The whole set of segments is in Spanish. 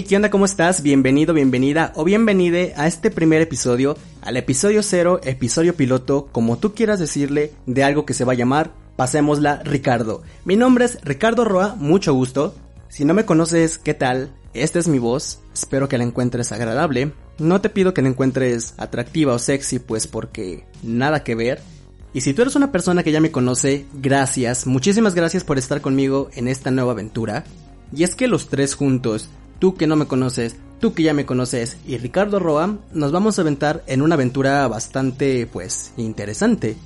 Hey, ¿qué onda? ¿Cómo estás? Bienvenido, bienvenida o bienvenide a este primer episodio, al episodio cero, episodio piloto, como tú quieras decirle, de algo que se va a llamar Pasémosla Ricardo. Mi nombre es Ricardo Roa, mucho gusto. Si no me conoces, ¿qué tal? Esta es mi voz, espero que la encuentres agradable. No te pido que la encuentres atractiva o sexy, pues porque nada que ver. Y si tú eres una persona que ya me conoce, gracias, muchísimas gracias por estar conmigo en esta nueva aventura. Y es que los tres juntos, tú que no me conoces, tú que ya me conoces y Ricardo Roa, nos vamos a aventar en una aventura bastante, pues, interesante.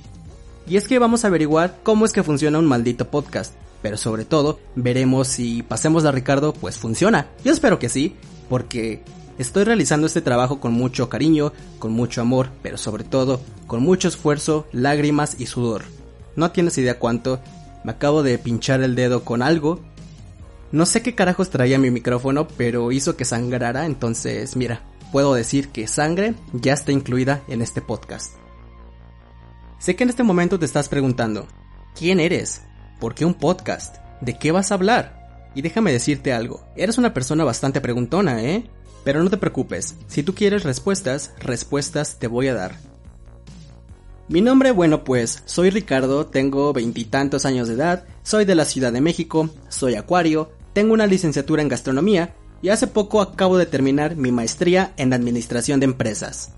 Y es que vamos a averiguar cómo es que funciona un maldito podcast. Pero sobre todo, veremos si pasemos a Ricardo, pues funciona. Yo espero que sí, porque estoy realizando este trabajo con mucho cariño, con mucho amor, pero sobre todo, con mucho esfuerzo, lágrimas y sudor. No tienes idea cuánto, me acabo de pinchar el dedo con algo no sé qué carajos traía mi micrófono, pero hizo que sangrara, entonces mira, puedo decir que sangre ya está incluida en este podcast. Sé que en este momento te estás preguntando, ¿quién eres? ¿Por qué un podcast? ¿De qué vas a hablar? Y déjame decirte algo, eres una persona bastante preguntona, ¿eh? Pero no te preocupes, si tú quieres respuestas, respuestas te voy a dar. Mi nombre, bueno pues, soy Ricardo, tengo veintitantos años de edad, soy de la Ciudad de México, soy acuario, tengo una licenciatura en gastronomía y hace poco acabo de terminar mi maestría en administración de empresas.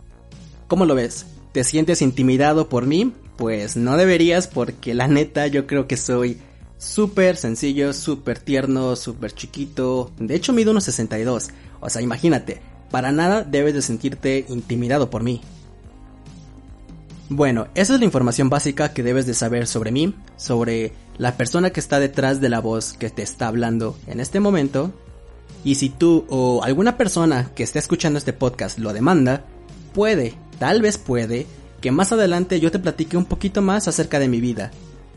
¿Cómo lo ves? ¿Te sientes intimidado por mí? Pues no deberías porque la neta yo creo que soy súper sencillo, súper tierno, súper chiquito. De hecho mido unos 62. O sea, imagínate, para nada debes de sentirte intimidado por mí. Bueno, esa es la información básica que debes de saber sobre mí, sobre la persona que está detrás de la voz que te está hablando en este momento. Y si tú o alguna persona que esté escuchando este podcast lo demanda, puede, tal vez puede, que más adelante yo te platique un poquito más acerca de mi vida.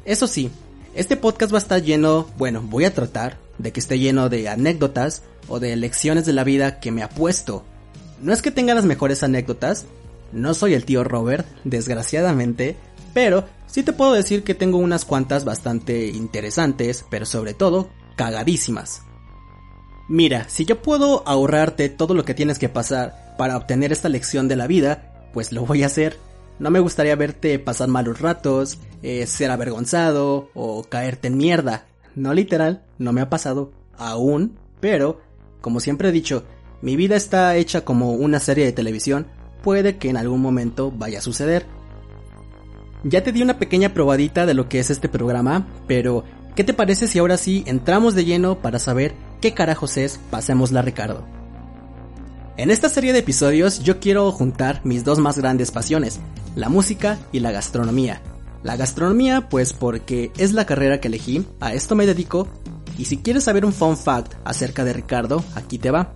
Eso sí, este podcast va a estar lleno, bueno, voy a tratar de que esté lleno de anécdotas o de lecciones de la vida que me ha puesto. No es que tenga las mejores anécdotas, no soy el tío Robert, desgraciadamente, pero sí te puedo decir que tengo unas cuantas bastante interesantes, pero sobre todo cagadísimas. Mira, si yo puedo ahorrarte todo lo que tienes que pasar para obtener esta lección de la vida, pues lo voy a hacer. No me gustaría verte pasar malos ratos, eh, ser avergonzado o caerte en mierda. No literal, no me ha pasado aún, pero, como siempre he dicho, mi vida está hecha como una serie de televisión puede que en algún momento vaya a suceder. Ya te di una pequeña probadita de lo que es este programa, pero ¿qué te parece si ahora sí entramos de lleno para saber qué carajos es Pasémosla Ricardo? En esta serie de episodios yo quiero juntar mis dos más grandes pasiones, la música y la gastronomía. La gastronomía pues porque es la carrera que elegí, a esto me dedico, y si quieres saber un fun fact acerca de Ricardo, aquí te va.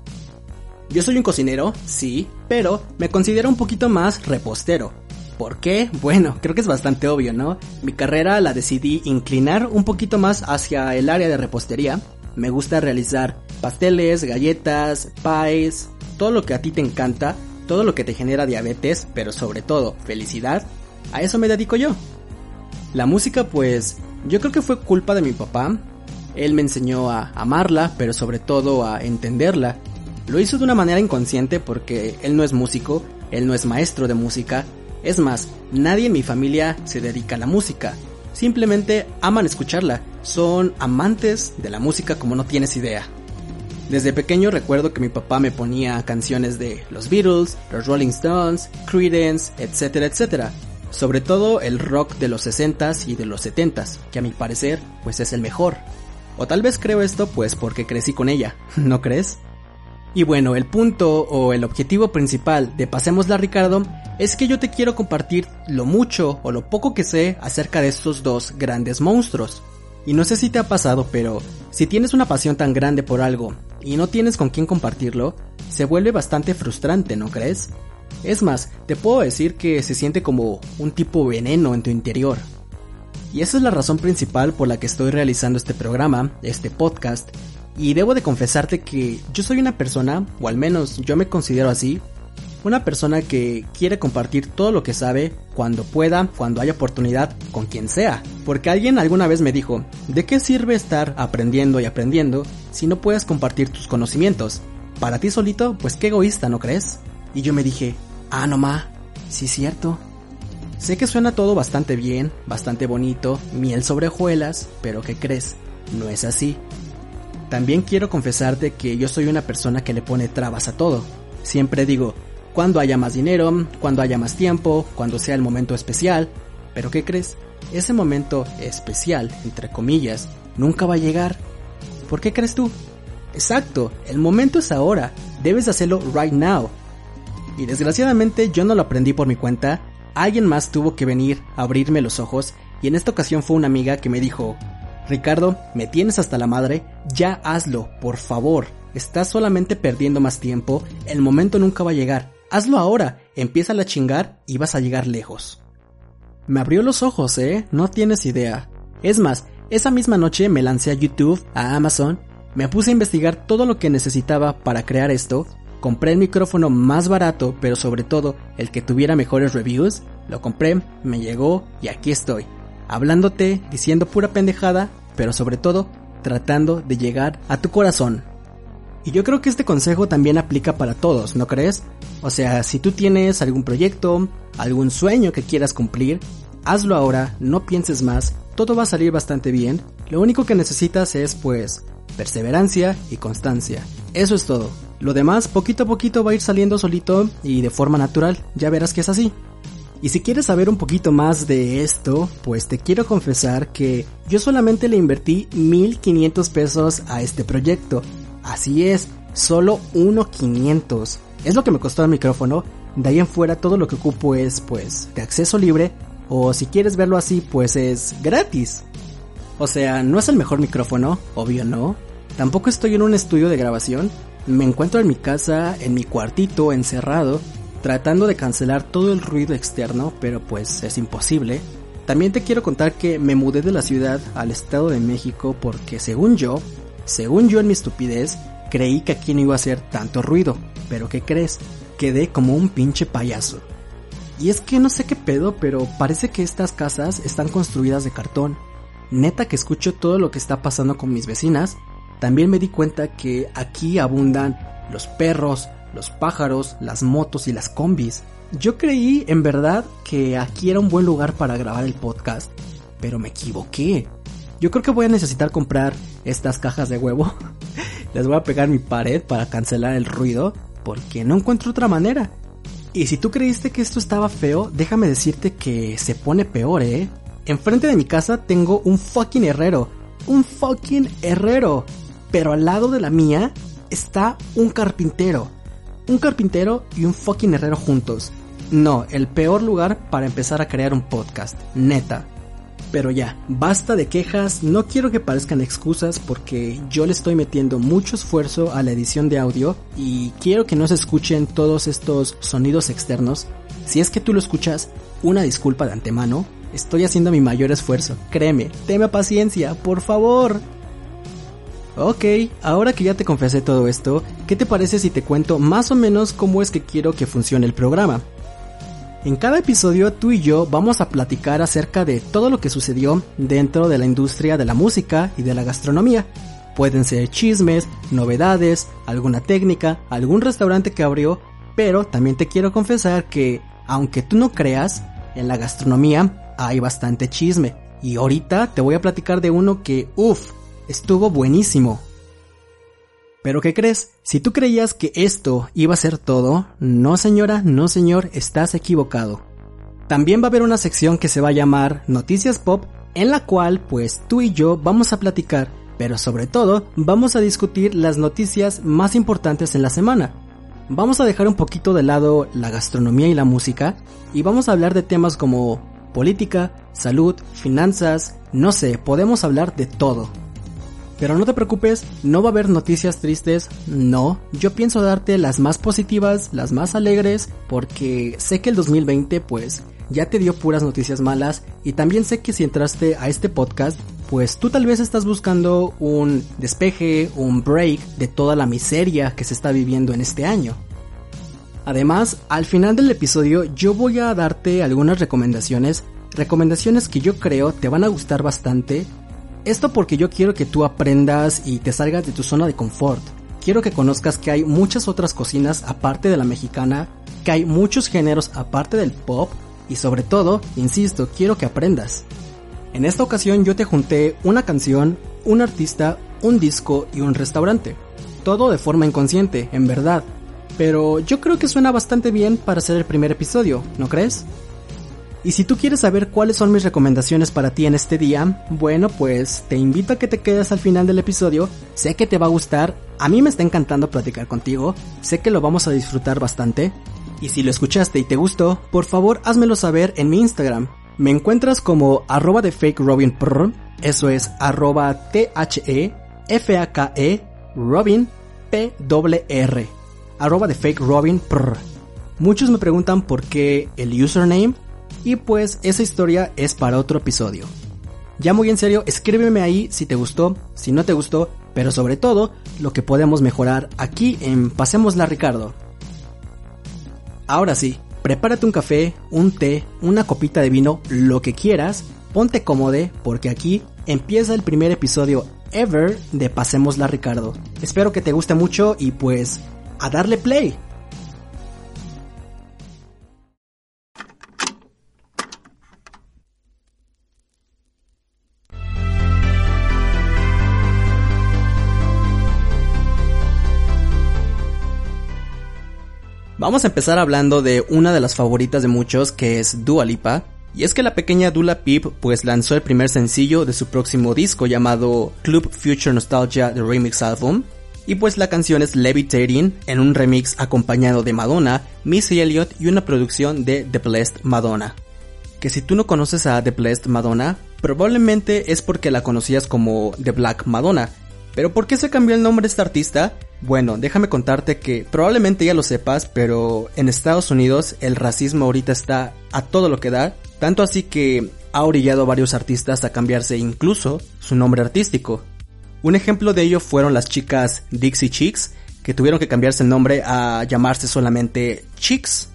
Yo soy un cocinero, sí, pero me considero un poquito más repostero. ¿Por qué? Bueno, creo que es bastante obvio, ¿no? Mi carrera la decidí inclinar un poquito más hacia el área de repostería. Me gusta realizar pasteles, galletas, pies, todo lo que a ti te encanta, todo lo que te genera diabetes, pero sobre todo felicidad. A eso me dedico yo. La música pues yo creo que fue culpa de mi papá. Él me enseñó a amarla, pero sobre todo a entenderla lo hizo de una manera inconsciente porque él no es músico, él no es maestro de música. Es más, nadie en mi familia se dedica a la música. Simplemente aman escucharla. Son amantes de la música como no tienes idea. Desde pequeño recuerdo que mi papá me ponía canciones de los Beatles, los Rolling Stones, Creedence, etcétera, etcétera. Sobre todo el rock de los 60s y de los 70s, que a mi parecer pues es el mejor. O tal vez creo esto pues porque crecí con ella, ¿no crees? Y bueno, el punto o el objetivo principal de Pasémosla Ricardo es que yo te quiero compartir lo mucho o lo poco que sé acerca de estos dos grandes monstruos. Y no sé si te ha pasado, pero si tienes una pasión tan grande por algo y no tienes con quién compartirlo, se vuelve bastante frustrante, ¿no crees? Es más, te puedo decir que se siente como un tipo veneno en tu interior. Y esa es la razón principal por la que estoy realizando este programa, este podcast, y debo de confesarte que yo soy una persona, o al menos yo me considero así, una persona que quiere compartir todo lo que sabe cuando pueda, cuando haya oportunidad, con quien sea. Porque alguien alguna vez me dijo, ¿de qué sirve estar aprendiendo y aprendiendo si no puedes compartir tus conocimientos? para ti solito, pues qué egoísta, ¿no crees? Y yo me dije, ah, no ma, sí cierto. Sé que suena todo bastante bien, bastante bonito, miel sobre hojuelas, pero ¿qué crees? No es así. También quiero confesarte que yo soy una persona que le pone trabas a todo. Siempre digo, cuando haya más dinero, cuando haya más tiempo, cuando sea el momento especial. Pero ¿qué crees? Ese momento especial, entre comillas, nunca va a llegar. ¿Por qué crees tú? Exacto, el momento es ahora. Debes hacerlo right now. Y desgraciadamente yo no lo aprendí por mi cuenta. Alguien más tuvo que venir a abrirme los ojos y en esta ocasión fue una amiga que me dijo, Ricardo, me tienes hasta la madre, ya hazlo, por favor. Estás solamente perdiendo más tiempo, el momento nunca va a llegar. Hazlo ahora, empieza a chingar y vas a llegar lejos. Me abrió los ojos, ¿eh? No tienes idea. Es más, esa misma noche me lancé a YouTube, a Amazon, me puse a investigar todo lo que necesitaba para crear esto, compré el micrófono más barato, pero sobre todo el que tuviera mejores reviews, lo compré, me llegó y aquí estoy, hablándote, diciendo pura pendejada, pero sobre todo tratando de llegar a tu corazón. Y yo creo que este consejo también aplica para todos, ¿no crees? O sea, si tú tienes algún proyecto, algún sueño que quieras cumplir, hazlo ahora, no pienses más, todo va a salir bastante bien, lo único que necesitas es pues perseverancia y constancia. Eso es todo. Lo demás poquito a poquito va a ir saliendo solito y de forma natural, ya verás que es así. Y si quieres saber un poquito más de esto, pues te quiero confesar que yo solamente le invertí 1500 pesos a este proyecto Así es, solo 1.500. Es lo que me costó el micrófono. De ahí en fuera todo lo que ocupo es pues de acceso libre o si quieres verlo así pues es gratis. O sea, no es el mejor micrófono, obvio no. Tampoco estoy en un estudio de grabación. Me encuentro en mi casa, en mi cuartito, encerrado, tratando de cancelar todo el ruido externo, pero pues es imposible. También te quiero contar que me mudé de la ciudad al Estado de México porque según yo, según yo en mi estupidez, creí que aquí no iba a hacer tanto ruido, pero ¿qué crees? Quedé como un pinche payaso. Y es que no sé qué pedo, pero parece que estas casas están construidas de cartón. Neta que escucho todo lo que está pasando con mis vecinas. También me di cuenta que aquí abundan los perros, los pájaros, las motos y las combis. Yo creí en verdad que aquí era un buen lugar para grabar el podcast, pero me equivoqué. Yo creo que voy a necesitar comprar estas cajas de huevo. Les voy a pegar mi pared para cancelar el ruido porque no encuentro otra manera. Y si tú creíste que esto estaba feo, déjame decirte que se pone peor, ¿eh? Enfrente de mi casa tengo un fucking herrero. Un fucking herrero. Pero al lado de la mía está un carpintero. Un carpintero y un fucking herrero juntos. No, el peor lugar para empezar a crear un podcast. Neta. Pero ya, basta de quejas, no quiero que parezcan excusas porque yo le estoy metiendo mucho esfuerzo a la edición de audio y quiero que no se escuchen todos estos sonidos externos. Si es que tú lo escuchas, una disculpa de antemano, estoy haciendo mi mayor esfuerzo, créeme, teme paciencia, por favor. Ok, ahora que ya te confesé todo esto, ¿qué te parece si te cuento más o menos cómo es que quiero que funcione el programa? En cada episodio tú y yo vamos a platicar acerca de todo lo que sucedió dentro de la industria de la música y de la gastronomía. Pueden ser chismes, novedades, alguna técnica, algún restaurante que abrió, pero también te quiero confesar que, aunque tú no creas, en la gastronomía hay bastante chisme. Y ahorita te voy a platicar de uno que, uff, estuvo buenísimo. Pero ¿qué crees? Si tú creías que esto iba a ser todo, no señora, no señor, estás equivocado. También va a haber una sección que se va a llamar Noticias Pop, en la cual pues tú y yo vamos a platicar, pero sobre todo vamos a discutir las noticias más importantes en la semana. Vamos a dejar un poquito de lado la gastronomía y la música y vamos a hablar de temas como política, salud, finanzas, no sé, podemos hablar de todo. Pero no te preocupes, no va a haber noticias tristes, no. Yo pienso darte las más positivas, las más alegres, porque sé que el 2020 pues ya te dio puras noticias malas y también sé que si entraste a este podcast, pues tú tal vez estás buscando un despeje, un break de toda la miseria que se está viviendo en este año. Además, al final del episodio yo voy a darte algunas recomendaciones, recomendaciones que yo creo te van a gustar bastante esto porque yo quiero que tú aprendas y te salgas de tu zona de confort. quiero que conozcas que hay muchas otras cocinas aparte de la mexicana, que hay muchos géneros aparte del pop y sobre todo, insisto, quiero que aprendas. En esta ocasión yo te junté una canción, un artista, un disco y un restaurante. Todo de forma inconsciente, en verdad. Pero yo creo que suena bastante bien para ser el primer episodio, ¿no crees? Y si tú quieres saber cuáles son mis recomendaciones para ti en este día, bueno, pues te invito a que te quedes al final del episodio. Sé que te va a gustar, a mí me está encantando platicar contigo, sé que lo vamos a disfrutar bastante. Y si lo escuchaste y te gustó, por favor házmelo saber en mi Instagram. Me encuentras como arroba de fake Robin eso es arroba T-H-E-F-A-K-E Robin P-R, arroba de fake Robin Muchos me preguntan por qué el username y pues esa historia es para otro episodio. Ya muy en serio, escríbeme ahí si te gustó, si no te gustó, pero sobre todo lo que podemos mejorar aquí en Pasémosla Ricardo. Ahora sí, prepárate un café, un té, una copita de vino, lo que quieras, ponte cómodo porque aquí empieza el primer episodio ever de Pasémosla Ricardo. Espero que te guste mucho y pues a darle play. Vamos a empezar hablando de una de las favoritas de muchos que es Dua Lipa. Y es que la pequeña Dula Peep pues lanzó el primer sencillo de su próximo disco llamado Club Future Nostalgia The Remix Album. Y pues la canción es Levitating en un remix acompañado de Madonna, Missy Elliott y una producción de The Blessed Madonna. Que si tú no conoces a The Blessed Madonna, probablemente es porque la conocías como The Black Madonna. Pero ¿por qué se cambió el nombre de esta artista? Bueno, déjame contarte que probablemente ya lo sepas, pero en Estados Unidos el racismo ahorita está a todo lo que da, tanto así que ha orillado a varios artistas a cambiarse incluso su nombre artístico. Un ejemplo de ello fueron las chicas Dixie Chicks, que tuvieron que cambiarse el nombre a llamarse solamente Chicks.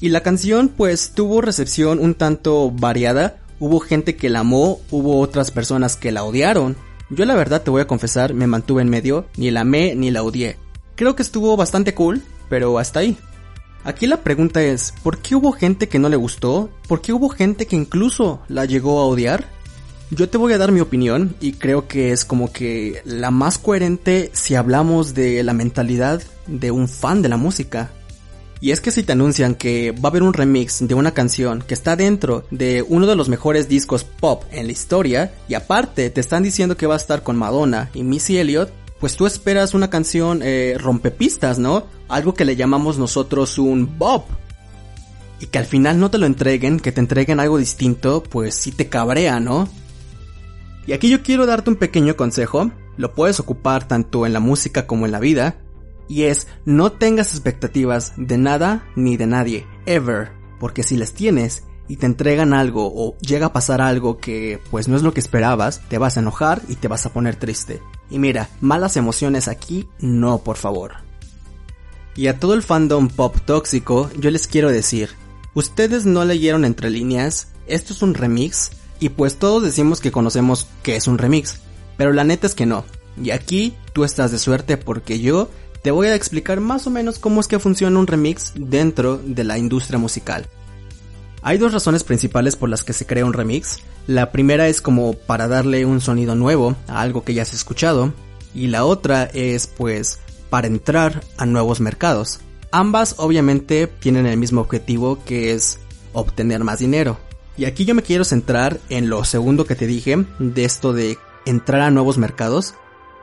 Y la canción pues tuvo recepción un tanto variada, hubo gente que la amó, hubo otras personas que la odiaron, yo la verdad te voy a confesar, me mantuve en medio, ni la amé ni la odié. Creo que estuvo bastante cool, pero hasta ahí. Aquí la pregunta es, ¿por qué hubo gente que no le gustó? ¿Por qué hubo gente que incluso la llegó a odiar? Yo te voy a dar mi opinión y creo que es como que la más coherente si hablamos de la mentalidad de un fan de la música. Y es que si te anuncian que va a haber un remix de una canción que está dentro de uno de los mejores discos pop en la historia, y aparte te están diciendo que va a estar con Madonna y Missy Elliott, pues tú esperas una canción eh, rompepistas, ¿no? Algo que le llamamos nosotros un bop. Y que al final no te lo entreguen, que te entreguen algo distinto, pues sí te cabrea, ¿no? Y aquí yo quiero darte un pequeño consejo, lo puedes ocupar tanto en la música como en la vida, y es no tengas expectativas de nada ni de nadie, ever, porque si las tienes y te entregan algo o llega a pasar algo que pues no es lo que esperabas, te vas a enojar y te vas a poner triste. Y mira, malas emociones aquí, no por favor. Y a todo el fandom pop tóxico, yo les quiero decir, ustedes no leyeron entre líneas, esto es un remix, y pues todos decimos que conocemos que es un remix, pero la neta es que no. Y aquí tú estás de suerte porque yo te voy a explicar más o menos cómo es que funciona un remix dentro de la industria musical. Hay dos razones principales por las que se crea un remix. La primera es como para darle un sonido nuevo a algo que ya has escuchado. Y la otra es pues para entrar a nuevos mercados. Ambas obviamente tienen el mismo objetivo que es obtener más dinero. Y aquí yo me quiero centrar en lo segundo que te dije de esto de entrar a nuevos mercados.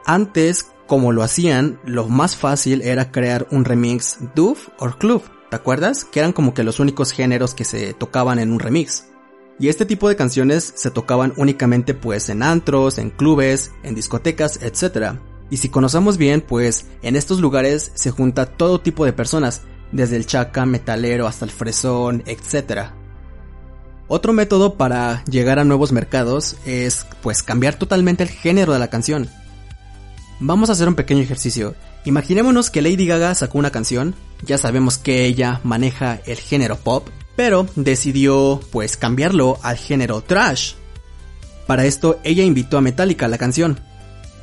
Antes como lo hacían, lo más fácil era crear un remix doof o club, ¿te acuerdas? Que eran como que los únicos géneros que se tocaban en un remix. Y este tipo de canciones se tocaban únicamente pues en antros, en clubes, en discotecas, etc. Y si conocemos bien, pues en estos lugares se junta todo tipo de personas, desde el chaca, metalero hasta el fresón, etc. Otro método para llegar a nuevos mercados es pues cambiar totalmente el género de la canción. Vamos a hacer un pequeño ejercicio. Imaginémonos que Lady Gaga sacó una canción, ya sabemos que ella maneja el género pop, pero decidió pues cambiarlo al género trash. Para esto ella invitó a Metallica a la canción.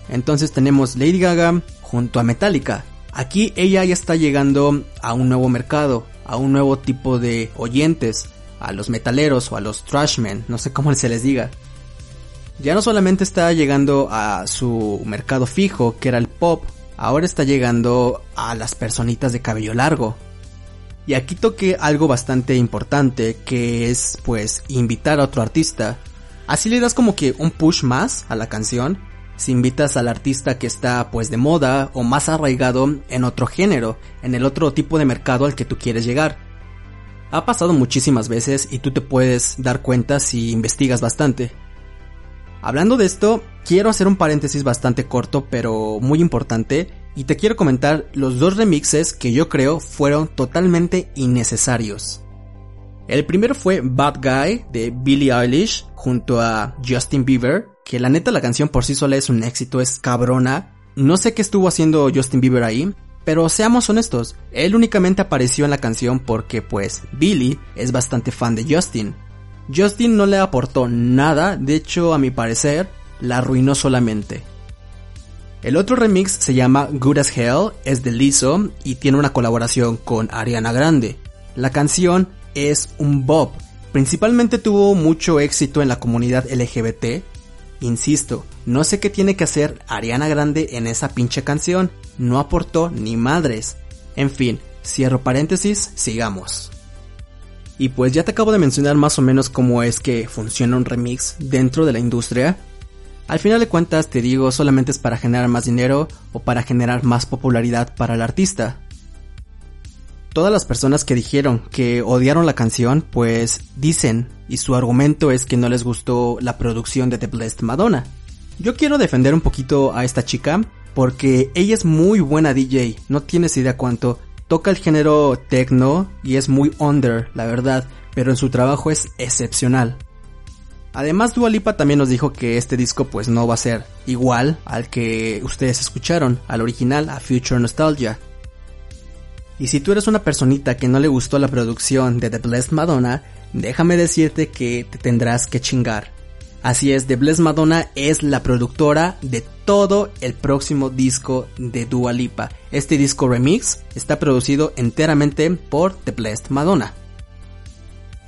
Entonces tenemos Lady Gaga junto a Metallica. Aquí ella ya está llegando a un nuevo mercado, a un nuevo tipo de oyentes, a los metaleros o a los trashmen, no sé cómo se les diga. Ya no solamente está llegando a su mercado fijo, que era el pop, ahora está llegando a las personitas de cabello largo. Y aquí toqué algo bastante importante, que es pues invitar a otro artista. Así le das como que un push más a la canción, si invitas al artista que está pues de moda o más arraigado en otro género, en el otro tipo de mercado al que tú quieres llegar. Ha pasado muchísimas veces y tú te puedes dar cuenta si investigas bastante. Hablando de esto, quiero hacer un paréntesis bastante corto pero muy importante y te quiero comentar los dos remixes que yo creo fueron totalmente innecesarios. El primero fue Bad Guy de Billie Eilish junto a Justin Bieber, que la neta la canción por sí sola es un éxito, es cabrona. No sé qué estuvo haciendo Justin Bieber ahí, pero seamos honestos, él únicamente apareció en la canción porque pues Billie es bastante fan de Justin. Justin no le aportó nada, de hecho a mi parecer, la arruinó solamente. El otro remix se llama Good as Hell, es de Lizzo y tiene una colaboración con Ariana Grande. La canción es un bop, principalmente tuvo mucho éxito en la comunidad LGBT. Insisto, no sé qué tiene que hacer Ariana Grande en esa pinche canción, no aportó ni madres. En fin, cierro paréntesis, sigamos. Y pues ya te acabo de mencionar más o menos cómo es que funciona un remix dentro de la industria. Al final de cuentas te digo solamente es para generar más dinero o para generar más popularidad para el artista. Todas las personas que dijeron que odiaron la canción pues dicen y su argumento es que no les gustó la producción de The Blessed Madonna. Yo quiero defender un poquito a esta chica porque ella es muy buena DJ, no tienes idea cuánto, Toca el género techno y es muy under, la verdad, pero en su trabajo es excepcional. Además Dua Lipa también nos dijo que este disco pues no va a ser igual al que ustedes escucharon, al original, a Future Nostalgia. Y si tú eres una personita que no le gustó la producción de The Blessed Madonna, déjame decirte que te tendrás que chingar. Así es, The Blessed Madonna es la productora de todo el próximo disco de Dua Lipa. Este disco remix está producido enteramente por The Blessed Madonna.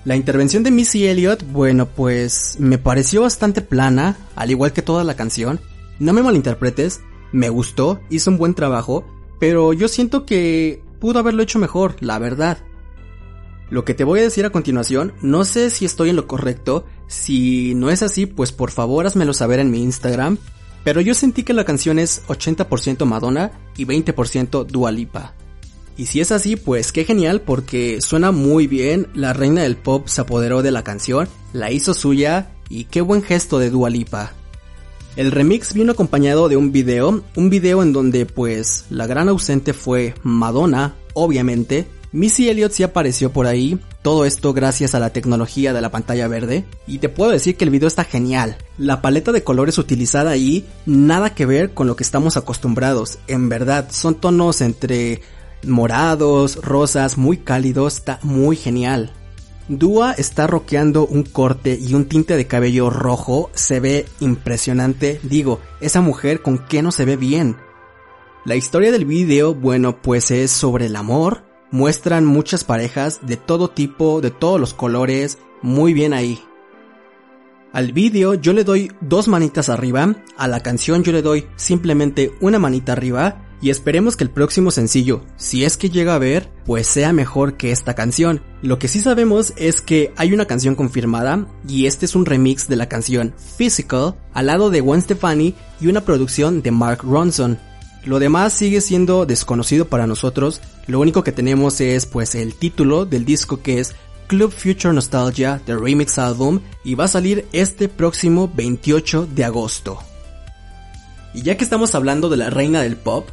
La intervención de Missy Elliott, bueno, pues me pareció bastante plana, al igual que toda la canción. No me malinterpretes, me gustó, hizo un buen trabajo, pero yo siento que pudo haberlo hecho mejor, la verdad. Lo que te voy a decir a continuación, no sé si estoy en lo correcto, si no es así, pues por favor házmelo saber en mi Instagram, pero yo sentí que la canción es 80% Madonna y 20% Dua Lipa. Y si es así, pues qué genial porque suena muy bien, la reina del pop se apoderó de la canción, la hizo suya y qué buen gesto de Dua Lipa. El remix vino acompañado de un video, un video en donde pues la gran ausente fue Madonna, obviamente, Missy Elliott sí apareció por ahí, todo esto gracias a la tecnología de la pantalla verde, y te puedo decir que el video está genial. La paleta de colores utilizada ahí, nada que ver con lo que estamos acostumbrados, en verdad, son tonos entre morados, rosas, muy cálidos, está muy genial. Dua está roqueando un corte y un tinte de cabello rojo, se ve impresionante, digo, esa mujer con qué no se ve bien. La historia del video, bueno, pues es sobre el amor, muestran muchas parejas de todo tipo, de todos los colores, muy bien ahí. Al vídeo yo le doy dos manitas arriba, a la canción yo le doy simplemente una manita arriba y esperemos que el próximo sencillo, si es que llega a ver, pues sea mejor que esta canción. Lo que sí sabemos es que hay una canción confirmada y este es un remix de la canción Physical al lado de Gwen Stefani y una producción de Mark Ronson. Lo demás sigue siendo desconocido para nosotros, lo único que tenemos es pues el título del disco que es Club Future Nostalgia The Remix Album y va a salir este próximo 28 de agosto. Y ya que estamos hablando de la reina del pop,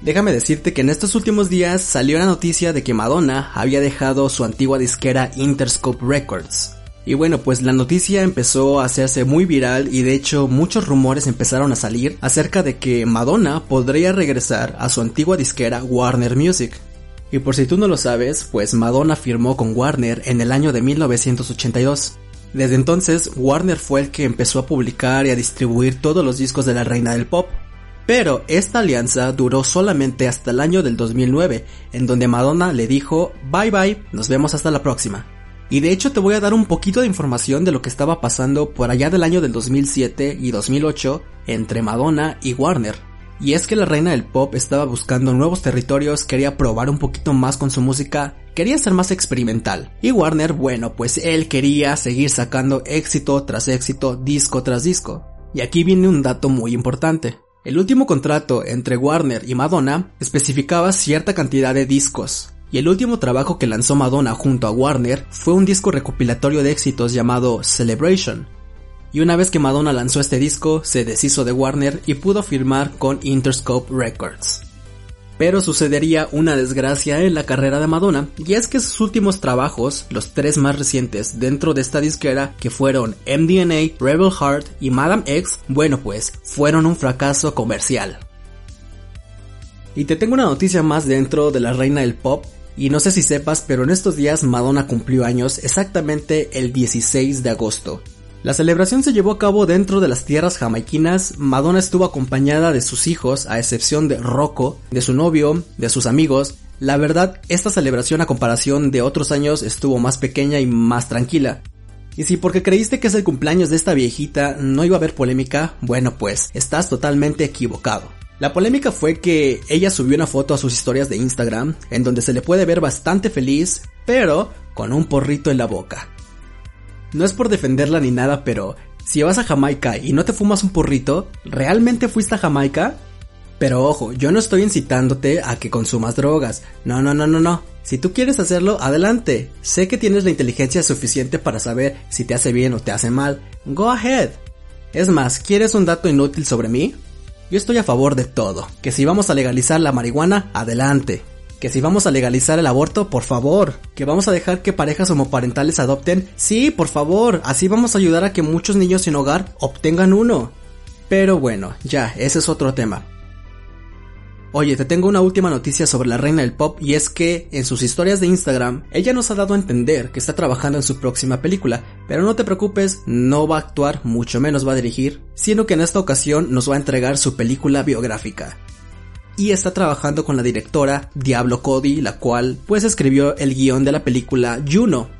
déjame decirte que en estos últimos días salió la noticia de que Madonna había dejado su antigua disquera Interscope Records. Y bueno, pues la noticia empezó a hacerse muy viral y de hecho muchos rumores empezaron a salir acerca de que Madonna podría regresar a su antigua disquera Warner Music. Y por si tú no lo sabes, pues Madonna firmó con Warner en el año de 1982. Desde entonces, Warner fue el que empezó a publicar y a distribuir todos los discos de la reina del pop. Pero esta alianza duró solamente hasta el año del 2009, en donde Madonna le dijo bye bye, nos vemos hasta la próxima. Y de hecho te voy a dar un poquito de información de lo que estaba pasando por allá del año del 2007 y 2008 entre Madonna y Warner. Y es que la reina del pop estaba buscando nuevos territorios, quería probar un poquito más con su música, quería ser más experimental. Y Warner, bueno, pues él quería seguir sacando éxito tras éxito, disco tras disco. Y aquí viene un dato muy importante. El último contrato entre Warner y Madonna especificaba cierta cantidad de discos, y el último trabajo que lanzó Madonna junto a Warner fue un disco recopilatorio de éxitos llamado Celebration. Y una vez que Madonna lanzó este disco, se deshizo de Warner y pudo firmar con Interscope Records. Pero sucedería una desgracia en la carrera de Madonna, y es que sus últimos trabajos, los tres más recientes dentro de esta disquera, que fueron MDNA, Rebel Heart y Madame X, bueno pues, fueron un fracaso comercial. Y te tengo una noticia más dentro de la reina del pop, y no sé si sepas, pero en estos días Madonna cumplió años exactamente el 16 de agosto. La celebración se llevó a cabo dentro de las tierras jamaiquinas. Madonna estuvo acompañada de sus hijos, a excepción de Rocco, de su novio, de sus amigos. La verdad, esta celebración a comparación de otros años estuvo más pequeña y más tranquila. Y si porque creíste que es el cumpleaños de esta viejita no iba a haber polémica, bueno pues, estás totalmente equivocado. La polémica fue que ella subió una foto a sus historias de Instagram en donde se le puede ver bastante feliz, pero con un porrito en la boca. No es por defenderla ni nada, pero si vas a Jamaica y no te fumas un porrito, ¿realmente fuiste a Jamaica? Pero ojo, yo no estoy incitándote a que consumas drogas. No, no, no, no, no. Si tú quieres hacerlo, adelante. Sé que tienes la inteligencia suficiente para saber si te hace bien o te hace mal. Go ahead. Es más, ¿quieres un dato inútil sobre mí? Yo estoy a favor de todo. Que si vamos a legalizar la marihuana, adelante. Que si vamos a legalizar el aborto, por favor. Que vamos a dejar que parejas homoparentales adopten, sí, por favor. Así vamos a ayudar a que muchos niños sin hogar obtengan uno. Pero bueno, ya, ese es otro tema. Oye, te tengo una última noticia sobre la reina del pop y es que en sus historias de Instagram ella nos ha dado a entender que está trabajando en su próxima película, pero no te preocupes, no va a actuar, mucho menos va a dirigir, sino que en esta ocasión nos va a entregar su película biográfica. Y está trabajando con la directora Diablo Cody, la cual pues escribió el guion de la película Juno.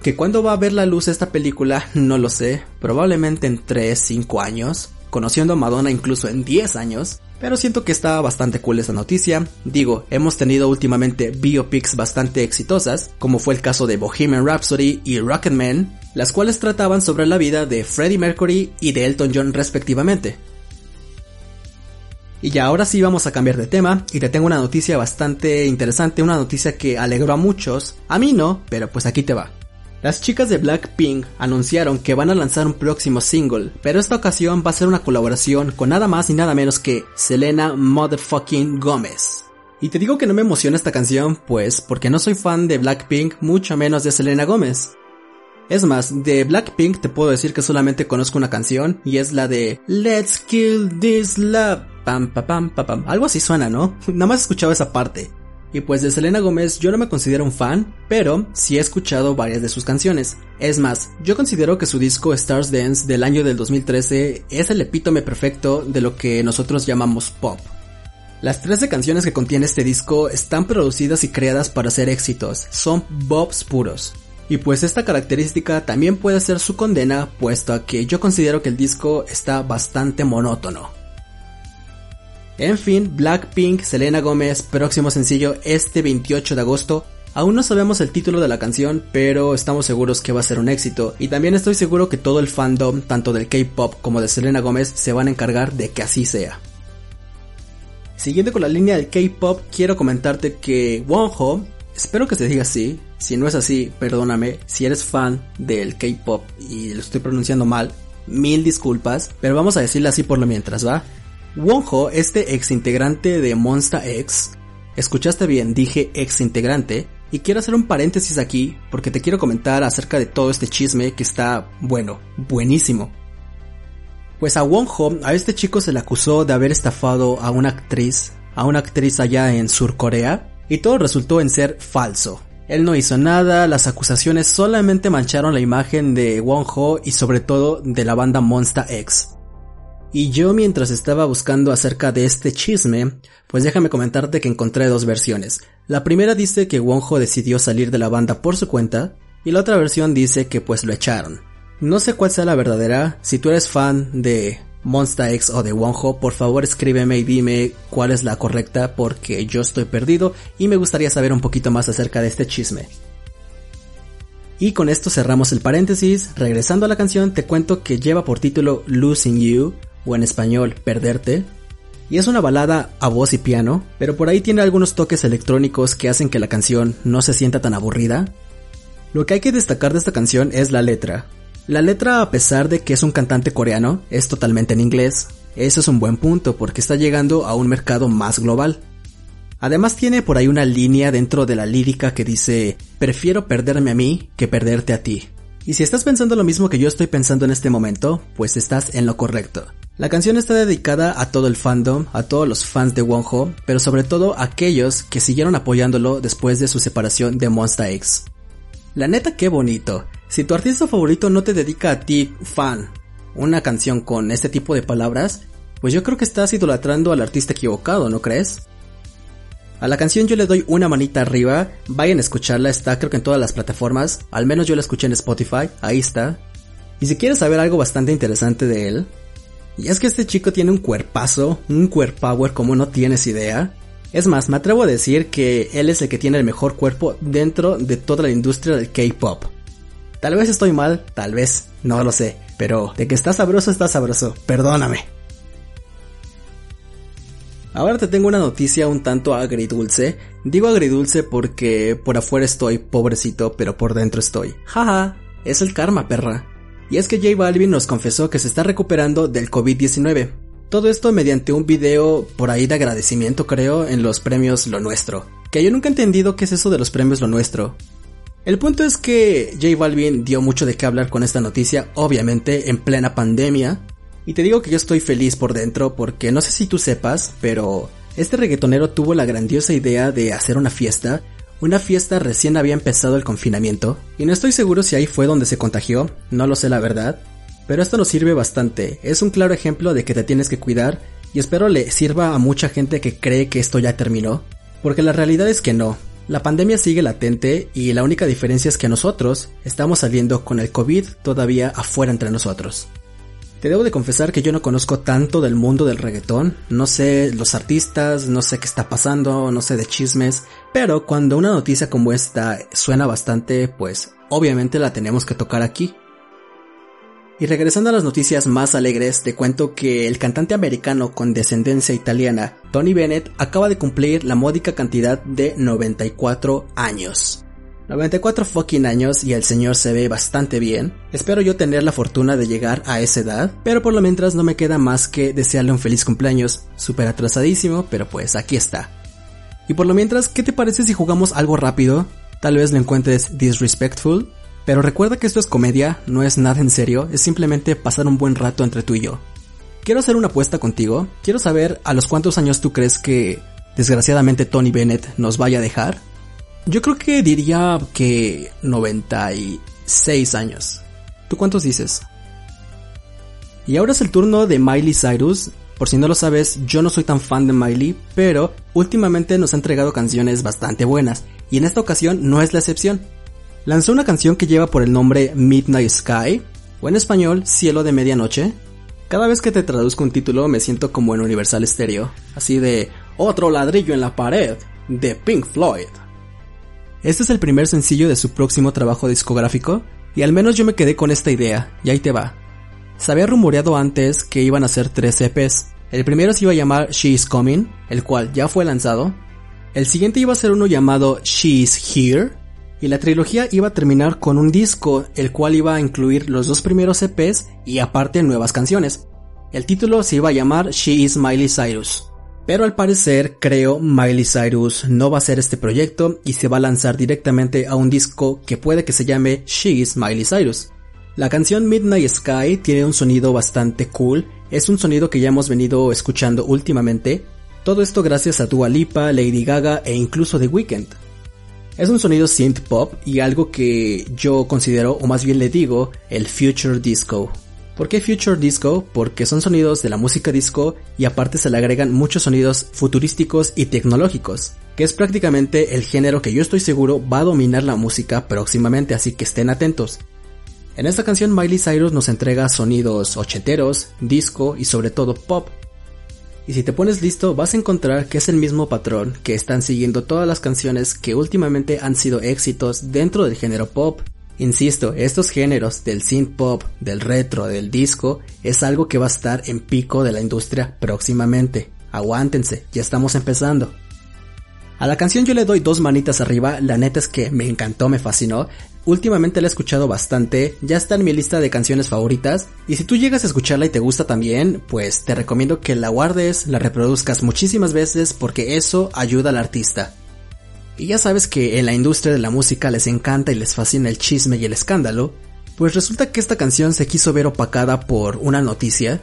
Que cuando va a ver la luz esta película, no lo sé, probablemente en 3, 5 años, conociendo a Madonna incluso en 10 años, pero siento que está bastante cool esa noticia. Digo, hemos tenido últimamente biopics bastante exitosas, como fue el caso de Bohemian Rhapsody y Rocketman, las cuales trataban sobre la vida de Freddie Mercury y de Elton John respectivamente. Y ya ahora sí vamos a cambiar de tema y te tengo una noticia bastante interesante, una noticia que alegró a muchos, a mí no, pero pues aquí te va. Las chicas de Blackpink anunciaron que van a lanzar un próximo single, pero esta ocasión va a ser una colaboración con nada más y nada menos que Selena Motherfucking Gomez. Y te digo que no me emociona esta canción, pues porque no soy fan de Blackpink, mucho menos de Selena Gomez. Es más, de Blackpink te puedo decir que solamente conozco una canción y es la de Let's Kill This Love. Pam, pam, pam, pam. Algo así suena, ¿no? Nada más he escuchado esa parte. Y pues de Selena Gómez yo no me considero un fan, pero sí he escuchado varias de sus canciones. Es más, yo considero que su disco Stars Dance del año del 2013 es el epítome perfecto de lo que nosotros llamamos pop. Las 13 canciones que contiene este disco están producidas y creadas para ser éxitos, son bobs puros. Y pues esta característica también puede ser su condena, puesto a que yo considero que el disco está bastante monótono. En fin, Blackpink, Selena Gómez, próximo sencillo este 28 de agosto. Aún no sabemos el título de la canción, pero estamos seguros que va a ser un éxito. Y también estoy seguro que todo el fandom, tanto del K-pop como de Selena Gómez, se van a encargar de que así sea. Siguiendo con la línea del K-pop, quiero comentarte que Wonho, espero que se diga así, si no es así, perdóname, si eres fan del K-pop y lo estoy pronunciando mal, mil disculpas, pero vamos a decirle así por lo mientras, ¿va? Wonho, este ex integrante de Monsta X, escuchaste bien, dije ex integrante, y quiero hacer un paréntesis aquí porque te quiero comentar acerca de todo este chisme que está, bueno, buenísimo. Pues a Wonho, a este chico se le acusó de haber estafado a una actriz, a una actriz allá en Sur Corea, y todo resultó en ser falso. Él no hizo nada, las acusaciones solamente mancharon la imagen de Wonho y sobre todo de la banda Monsta X. Y yo mientras estaba buscando acerca de este chisme, pues déjame comentarte que encontré dos versiones. La primera dice que Wonho decidió salir de la banda por su cuenta, y la otra versión dice que pues lo echaron. No sé cuál sea la verdadera, si tú eres fan de Monster X o de Wonho, por favor escríbeme y dime cuál es la correcta porque yo estoy perdido y me gustaría saber un poquito más acerca de este chisme. Y con esto cerramos el paréntesis, regresando a la canción te cuento que lleva por título Losing You, o en español Perderte, y es una balada a voz y piano, pero por ahí tiene algunos toques electrónicos que hacen que la canción no se sienta tan aburrida. Lo que hay que destacar de esta canción es la letra. La letra, a pesar de que es un cantante coreano, es totalmente en inglés. Eso es un buen punto porque está llegando a un mercado más global. Además tiene por ahí una línea dentro de la lírica que dice, prefiero perderme a mí que perderte a ti. Y si estás pensando lo mismo que yo estoy pensando en este momento, pues estás en lo correcto. La canción está dedicada a todo el fandom, a todos los fans de Wonho, pero sobre todo a aquellos que siguieron apoyándolo después de su separación de Monsta X. La neta qué bonito. Si tu artista favorito no te dedica a ti, fan, una canción con este tipo de palabras, pues yo creo que estás idolatrando al artista equivocado, ¿no crees? A la canción yo le doy una manita arriba, vayan a escucharla, está creo que en todas las plataformas, al menos yo la escuché en Spotify, ahí está. Y si quieres saber algo bastante interesante de él, y es que este chico tiene un cuerpazo, un cuerpower como no tienes idea. Es más, me atrevo a decir que él es el que tiene el mejor cuerpo dentro de toda la industria del K-pop. Tal vez estoy mal, tal vez, no lo sé, pero de que está sabroso está sabroso, perdóname. Ahora te tengo una noticia un tanto agridulce. Digo agridulce porque por afuera estoy pobrecito, pero por dentro estoy. Jaja, es el karma, perra. Y es que J Balvin nos confesó que se está recuperando del COVID-19. Todo esto mediante un video por ahí de agradecimiento creo en los premios Lo Nuestro. Que yo nunca he entendido qué es eso de los premios Lo Nuestro. El punto es que J Balvin dio mucho de qué hablar con esta noticia, obviamente en plena pandemia, y te digo que yo estoy feliz por dentro porque no sé si tú sepas, pero este reggaetonero tuvo la grandiosa idea de hacer una fiesta. Una fiesta recién había empezado el confinamiento, y no estoy seguro si ahí fue donde se contagió, no lo sé la verdad, pero esto nos sirve bastante, es un claro ejemplo de que te tienes que cuidar, y espero le sirva a mucha gente que cree que esto ya terminó, porque la realidad es que no, la pandemia sigue latente y la única diferencia es que nosotros estamos saliendo con el COVID todavía afuera entre nosotros. Te debo de confesar que yo no conozco tanto del mundo del reggaetón, no sé los artistas, no sé qué está pasando, no sé de chismes, pero cuando una noticia como esta suena bastante, pues obviamente la tenemos que tocar aquí. Y regresando a las noticias más alegres, te cuento que el cantante americano con descendencia italiana, Tony Bennett, acaba de cumplir la módica cantidad de 94 años. 94 fucking años y el señor se ve bastante bien. Espero yo tener la fortuna de llegar a esa edad, pero por lo mientras no me queda más que desearle un feliz cumpleaños, súper atrasadísimo, pero pues aquí está. Y por lo mientras, ¿qué te parece si jugamos algo rápido? Tal vez lo encuentres disrespectful, pero recuerda que esto es comedia, no es nada en serio, es simplemente pasar un buen rato entre tú y yo. Quiero hacer una apuesta contigo, quiero saber a los cuántos años tú crees que desgraciadamente Tony Bennett nos vaya a dejar. Yo creo que diría que 96 años. ¿Tú cuántos dices? Y ahora es el turno de Miley Cyrus. Por si no lo sabes, yo no soy tan fan de Miley, pero últimamente nos ha entregado canciones bastante buenas, y en esta ocasión no es la excepción. Lanzó una canción que lleva por el nombre Midnight Sky, o en español Cielo de Medianoche. Cada vez que te traduzco un título me siento como en Universal Stereo, así de otro ladrillo en la pared, de Pink Floyd. Este es el primer sencillo de su próximo trabajo discográfico, y al menos yo me quedé con esta idea, y ahí te va. Se había rumoreado antes que iban a ser tres EPs. El primero se iba a llamar She Is Coming, el cual ya fue lanzado. El siguiente iba a ser uno llamado She Is Here. Y la trilogía iba a terminar con un disco, el cual iba a incluir los dos primeros EPs y aparte nuevas canciones. El título se iba a llamar She Is Miley Cyrus. Pero al parecer, creo, Miley Cyrus no va a hacer este proyecto y se va a lanzar directamente a un disco que puede que se llame She's Miley Cyrus. La canción Midnight Sky tiene un sonido bastante cool, es un sonido que ya hemos venido escuchando últimamente, todo esto gracias a Dua Lipa, Lady Gaga e incluso The Weeknd. Es un sonido synth pop y algo que yo considero, o más bien le digo, el future disco. ¿Por qué Future Disco? Porque son sonidos de la música disco y aparte se le agregan muchos sonidos futurísticos y tecnológicos, que es prácticamente el género que yo estoy seguro va a dominar la música próximamente, así que estén atentos. En esta canción Miley Cyrus nos entrega sonidos ochenteros, disco y sobre todo pop. Y si te pones listo vas a encontrar que es el mismo patrón que están siguiendo todas las canciones que últimamente han sido éxitos dentro del género pop. Insisto, estos géneros del synth pop, del retro, del disco, es algo que va a estar en pico de la industria próximamente. Aguántense, ya estamos empezando. A la canción yo le doy dos manitas arriba, la neta es que me encantó, me fascinó. Últimamente la he escuchado bastante, ya está en mi lista de canciones favoritas, y si tú llegas a escucharla y te gusta también, pues te recomiendo que la guardes, la reproduzcas muchísimas veces porque eso ayuda al artista. Y ya sabes que en la industria de la música les encanta y les fascina el chisme y el escándalo, pues resulta que esta canción se quiso ver opacada por una noticia,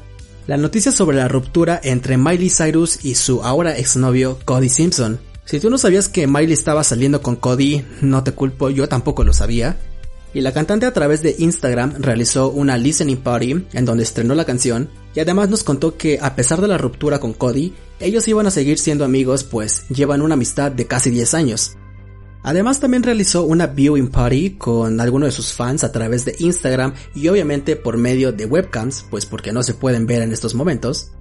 la noticia sobre la ruptura entre Miley Cyrus y su ahora exnovio Cody Simpson. Si tú no sabías que Miley estaba saliendo con Cody, no te culpo, yo tampoco lo sabía. Y la cantante a través de Instagram realizó una listening party en donde estrenó la canción y además nos contó que a pesar de la ruptura con Cody, ellos iban a seguir siendo amigos pues llevan una amistad de casi 10 años. Además también realizó una viewing party con algunos de sus fans a través de Instagram y obviamente por medio de webcams, pues porque no se pueden ver en estos momentos.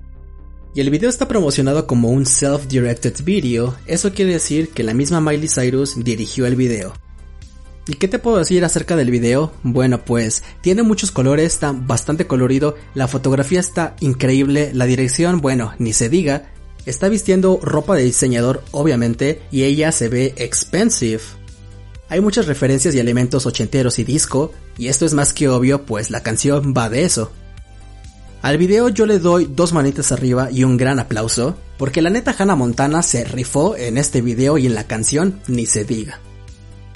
Y el video está promocionado como un self-directed video, eso quiere decir que la misma Miley Cyrus dirigió el video. ¿Y qué te puedo decir acerca del video? Bueno, pues tiene muchos colores, está bastante colorido, la fotografía está increíble, la dirección, bueno, ni se diga, Está vistiendo ropa de diseñador, obviamente, y ella se ve expensive. Hay muchas referencias y elementos ochenteros y disco, y esto es más que obvio, pues la canción va de eso. Al video yo le doy dos manitas arriba y un gran aplauso, porque la neta Hannah Montana se rifó en este video y en la canción, ni se diga.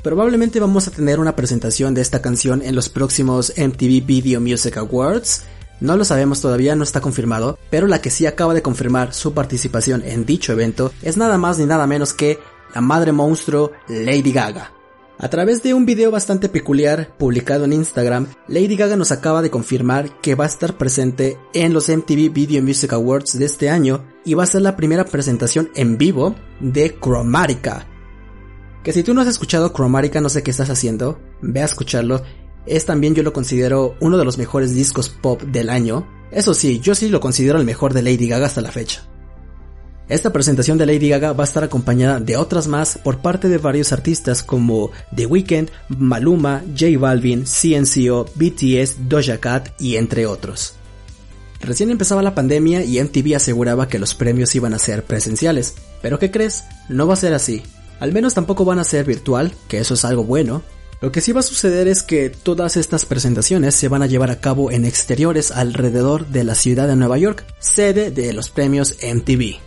Probablemente vamos a tener una presentación de esta canción en los próximos MTV Video Music Awards, no lo sabemos todavía, no está confirmado, pero la que sí acaba de confirmar su participación en dicho evento es nada más ni nada menos que la madre monstruo Lady Gaga. A través de un video bastante peculiar publicado en Instagram, Lady Gaga nos acaba de confirmar que va a estar presente en los MTV Video Music Awards de este año y va a ser la primera presentación en vivo de Chromatica. Que si tú no has escuchado Chromatica no sé qué estás haciendo, ve a escucharlo es también yo lo considero uno de los mejores discos pop del año. Eso sí, yo sí lo considero el mejor de Lady Gaga hasta la fecha. Esta presentación de Lady Gaga va a estar acompañada de otras más por parte de varios artistas como The Weeknd, Maluma, J Balvin, CNCO, BTS, Doja Cat y entre otros. Recién empezaba la pandemia y MTV aseguraba que los premios iban a ser presenciales, pero ¿qué crees? No va a ser así. Al menos tampoco van a ser virtual, que eso es algo bueno, lo que sí va a suceder es que todas estas presentaciones se van a llevar a cabo en exteriores alrededor de la ciudad de Nueva York, sede de los premios MTV.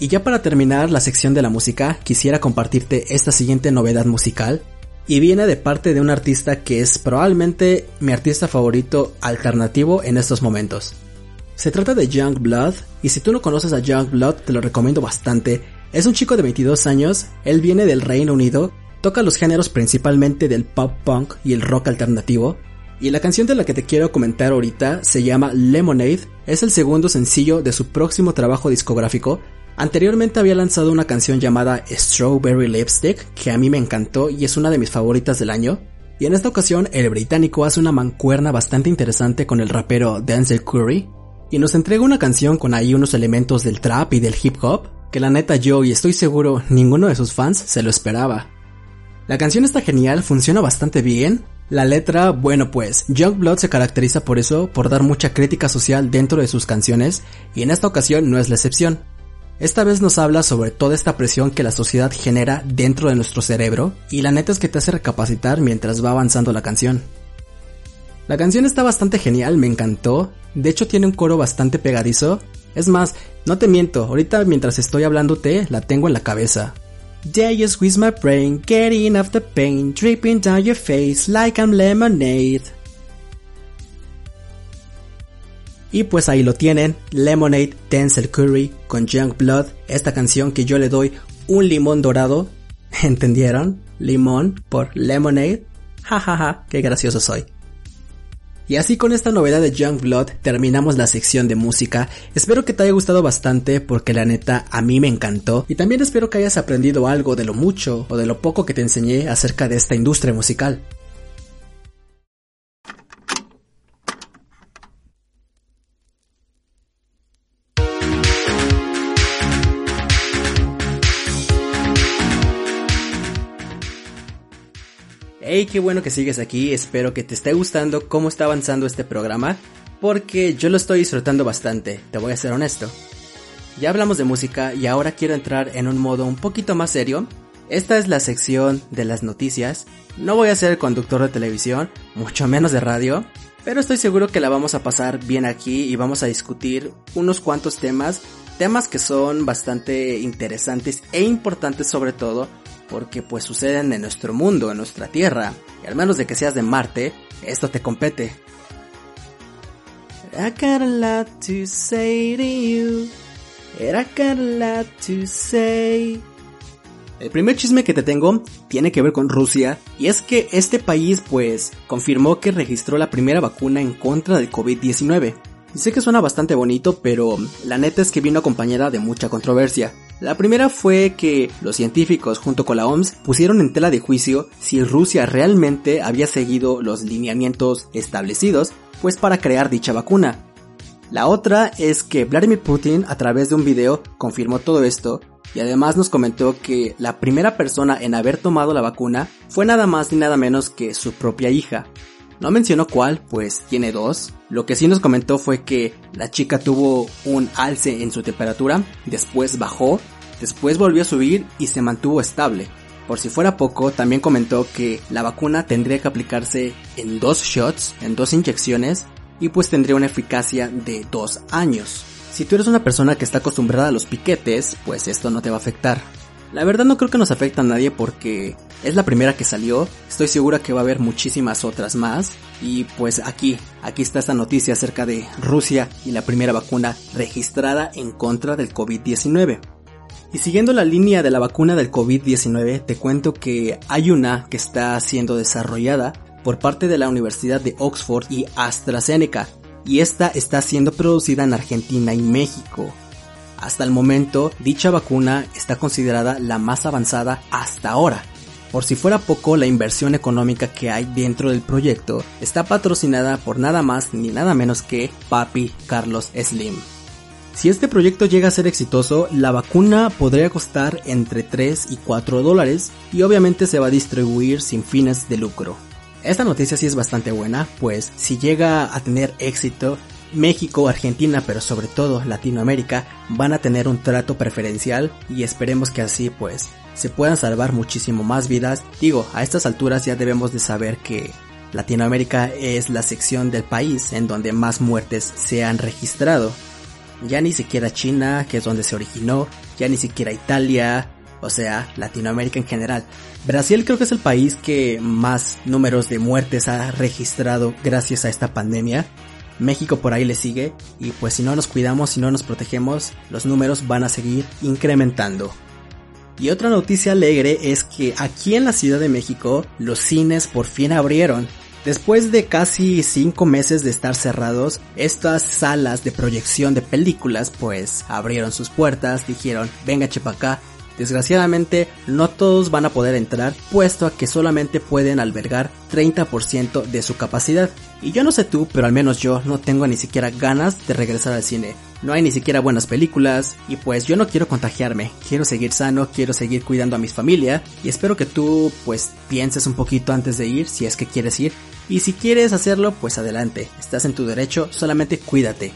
Y ya para terminar la sección de la música, quisiera compartirte esta siguiente novedad musical, y viene de parte de un artista que es probablemente mi artista favorito alternativo en estos momentos. Se trata de Young Blood, y si tú no conoces a Young Blood te lo recomiendo bastante. Es un chico de 22 años, él viene del Reino Unido Toca los géneros principalmente del pop punk y el rock alternativo, y la canción de la que te quiero comentar ahorita se llama Lemonade, es el segundo sencillo de su próximo trabajo discográfico. Anteriormente había lanzado una canción llamada Strawberry Lipstick, que a mí me encantó y es una de mis favoritas del año. Y en esta ocasión el británico hace una mancuerna bastante interesante con el rapero Denzel Curry, y nos entrega una canción con ahí unos elementos del trap y del hip hop, que la neta yo y estoy seguro ninguno de sus fans se lo esperaba. La canción está genial, funciona bastante bien. La letra, bueno pues, Youngblood se caracteriza por eso, por dar mucha crítica social dentro de sus canciones, y en esta ocasión no es la excepción. Esta vez nos habla sobre toda esta presión que la sociedad genera dentro de nuestro cerebro, y la neta es que te hace recapacitar mientras va avanzando la canción. La canción está bastante genial, me encantó, de hecho tiene un coro bastante pegadizo, es más, no te miento, ahorita mientras estoy hablándote la tengo en la cabeza, There you squeeze my brain, getting off the pain, dripping down your face like I'm lemonade. Y pues ahí lo tienen, Lemonade Denzel Curry con Young Blood, esta canción que yo le doy un limón dorado, ¿entendieron? Limón por Lemonade, jajaja, qué gracioso soy. Y así con esta novedad de Young Blood terminamos la sección de música. Espero que te haya gustado bastante porque la neta a mí me encantó y también espero que hayas aprendido algo de lo mucho o de lo poco que te enseñé acerca de esta industria musical. Hey, qué bueno que sigues aquí, espero que te esté gustando cómo está avanzando este programa, porque yo lo estoy disfrutando bastante, te voy a ser honesto. Ya hablamos de música y ahora quiero entrar en un modo un poquito más serio. Esta es la sección de las noticias. No voy a ser el conductor de televisión, mucho menos de radio, pero estoy seguro que la vamos a pasar bien aquí y vamos a discutir unos cuantos temas, temas que son bastante interesantes e importantes sobre todo porque pues suceden en nuestro mundo, en nuestra Tierra, y al menos de que seas de Marte, esto te compete. El primer chisme que te tengo tiene que ver con Rusia y es que este país pues confirmó que registró la primera vacuna en contra del COVID-19. Sé que suena bastante bonito, pero la neta es que vino acompañada de mucha controversia. La primera fue que los científicos junto con la OMS pusieron en tela de juicio si Rusia realmente había seguido los lineamientos establecidos pues para crear dicha vacuna. La otra es que Vladimir Putin a través de un video confirmó todo esto y además nos comentó que la primera persona en haber tomado la vacuna fue nada más ni nada menos que su propia hija. No mencionó cuál, pues tiene dos. Lo que sí nos comentó fue que la chica tuvo un alce en su temperatura, después bajó, después volvió a subir y se mantuvo estable. Por si fuera poco, también comentó que la vacuna tendría que aplicarse en dos shots, en dos inyecciones, y pues tendría una eficacia de dos años. Si tú eres una persona que está acostumbrada a los piquetes, pues esto no te va a afectar. La verdad no creo que nos afecte a nadie porque es la primera que salió, estoy segura que va a haber muchísimas otras más y pues aquí, aquí está esta noticia acerca de Rusia y la primera vacuna registrada en contra del COVID-19. Y siguiendo la línea de la vacuna del COVID-19, te cuento que hay una que está siendo desarrollada por parte de la Universidad de Oxford y AstraZeneca, y esta está siendo producida en Argentina y México. Hasta el momento, dicha vacuna está considerada la más avanzada hasta ahora. Por si fuera poco, la inversión económica que hay dentro del proyecto está patrocinada por nada más ni nada menos que Papi Carlos Slim. Si este proyecto llega a ser exitoso, la vacuna podría costar entre 3 y 4 dólares y obviamente se va a distribuir sin fines de lucro. Esta noticia sí es bastante buena, pues si llega a tener éxito, México, Argentina, pero sobre todo Latinoamérica van a tener un trato preferencial y esperemos que así pues se puedan salvar muchísimo más vidas. Digo, a estas alturas ya debemos de saber que Latinoamérica es la sección del país en donde más muertes se han registrado. Ya ni siquiera China, que es donde se originó, ya ni siquiera Italia, o sea, Latinoamérica en general. Brasil creo que es el país que más números de muertes ha registrado gracias a esta pandemia. México por ahí le sigue y pues si no nos cuidamos, si no nos protegemos, los números van a seguir incrementando. Y otra noticia alegre es que aquí en la Ciudad de México los cines por fin abrieron. Después de casi 5 meses de estar cerrados, estas salas de proyección de películas pues abrieron sus puertas, dijeron venga chepacá, Desgraciadamente, no todos van a poder entrar, puesto a que solamente pueden albergar 30% de su capacidad. Y yo no sé tú, pero al menos yo no tengo ni siquiera ganas de regresar al cine. No hay ni siquiera buenas películas, y pues yo no quiero contagiarme, quiero seguir sano, quiero seguir cuidando a mi familia, y espero que tú pues pienses un poquito antes de ir, si es que quieres ir, y si quieres hacerlo, pues adelante, estás en tu derecho, solamente cuídate.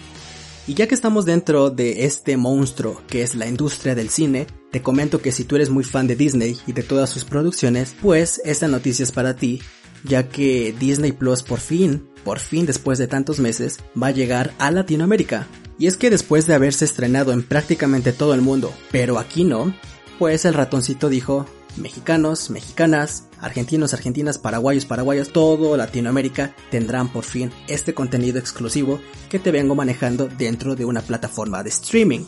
Y ya que estamos dentro de este monstruo que es la industria del cine, te comento que si tú eres muy fan de Disney y de todas sus producciones, pues esta noticia es para ti, ya que Disney Plus por fin, por fin después de tantos meses, va a llegar a Latinoamérica. Y es que después de haberse estrenado en prácticamente todo el mundo, pero aquí no, pues el ratoncito dijo, mexicanos, mexicanas, argentinos, argentinas, paraguayos, paraguayas, todo Latinoamérica tendrán por fin este contenido exclusivo que te vengo manejando dentro de una plataforma de streaming.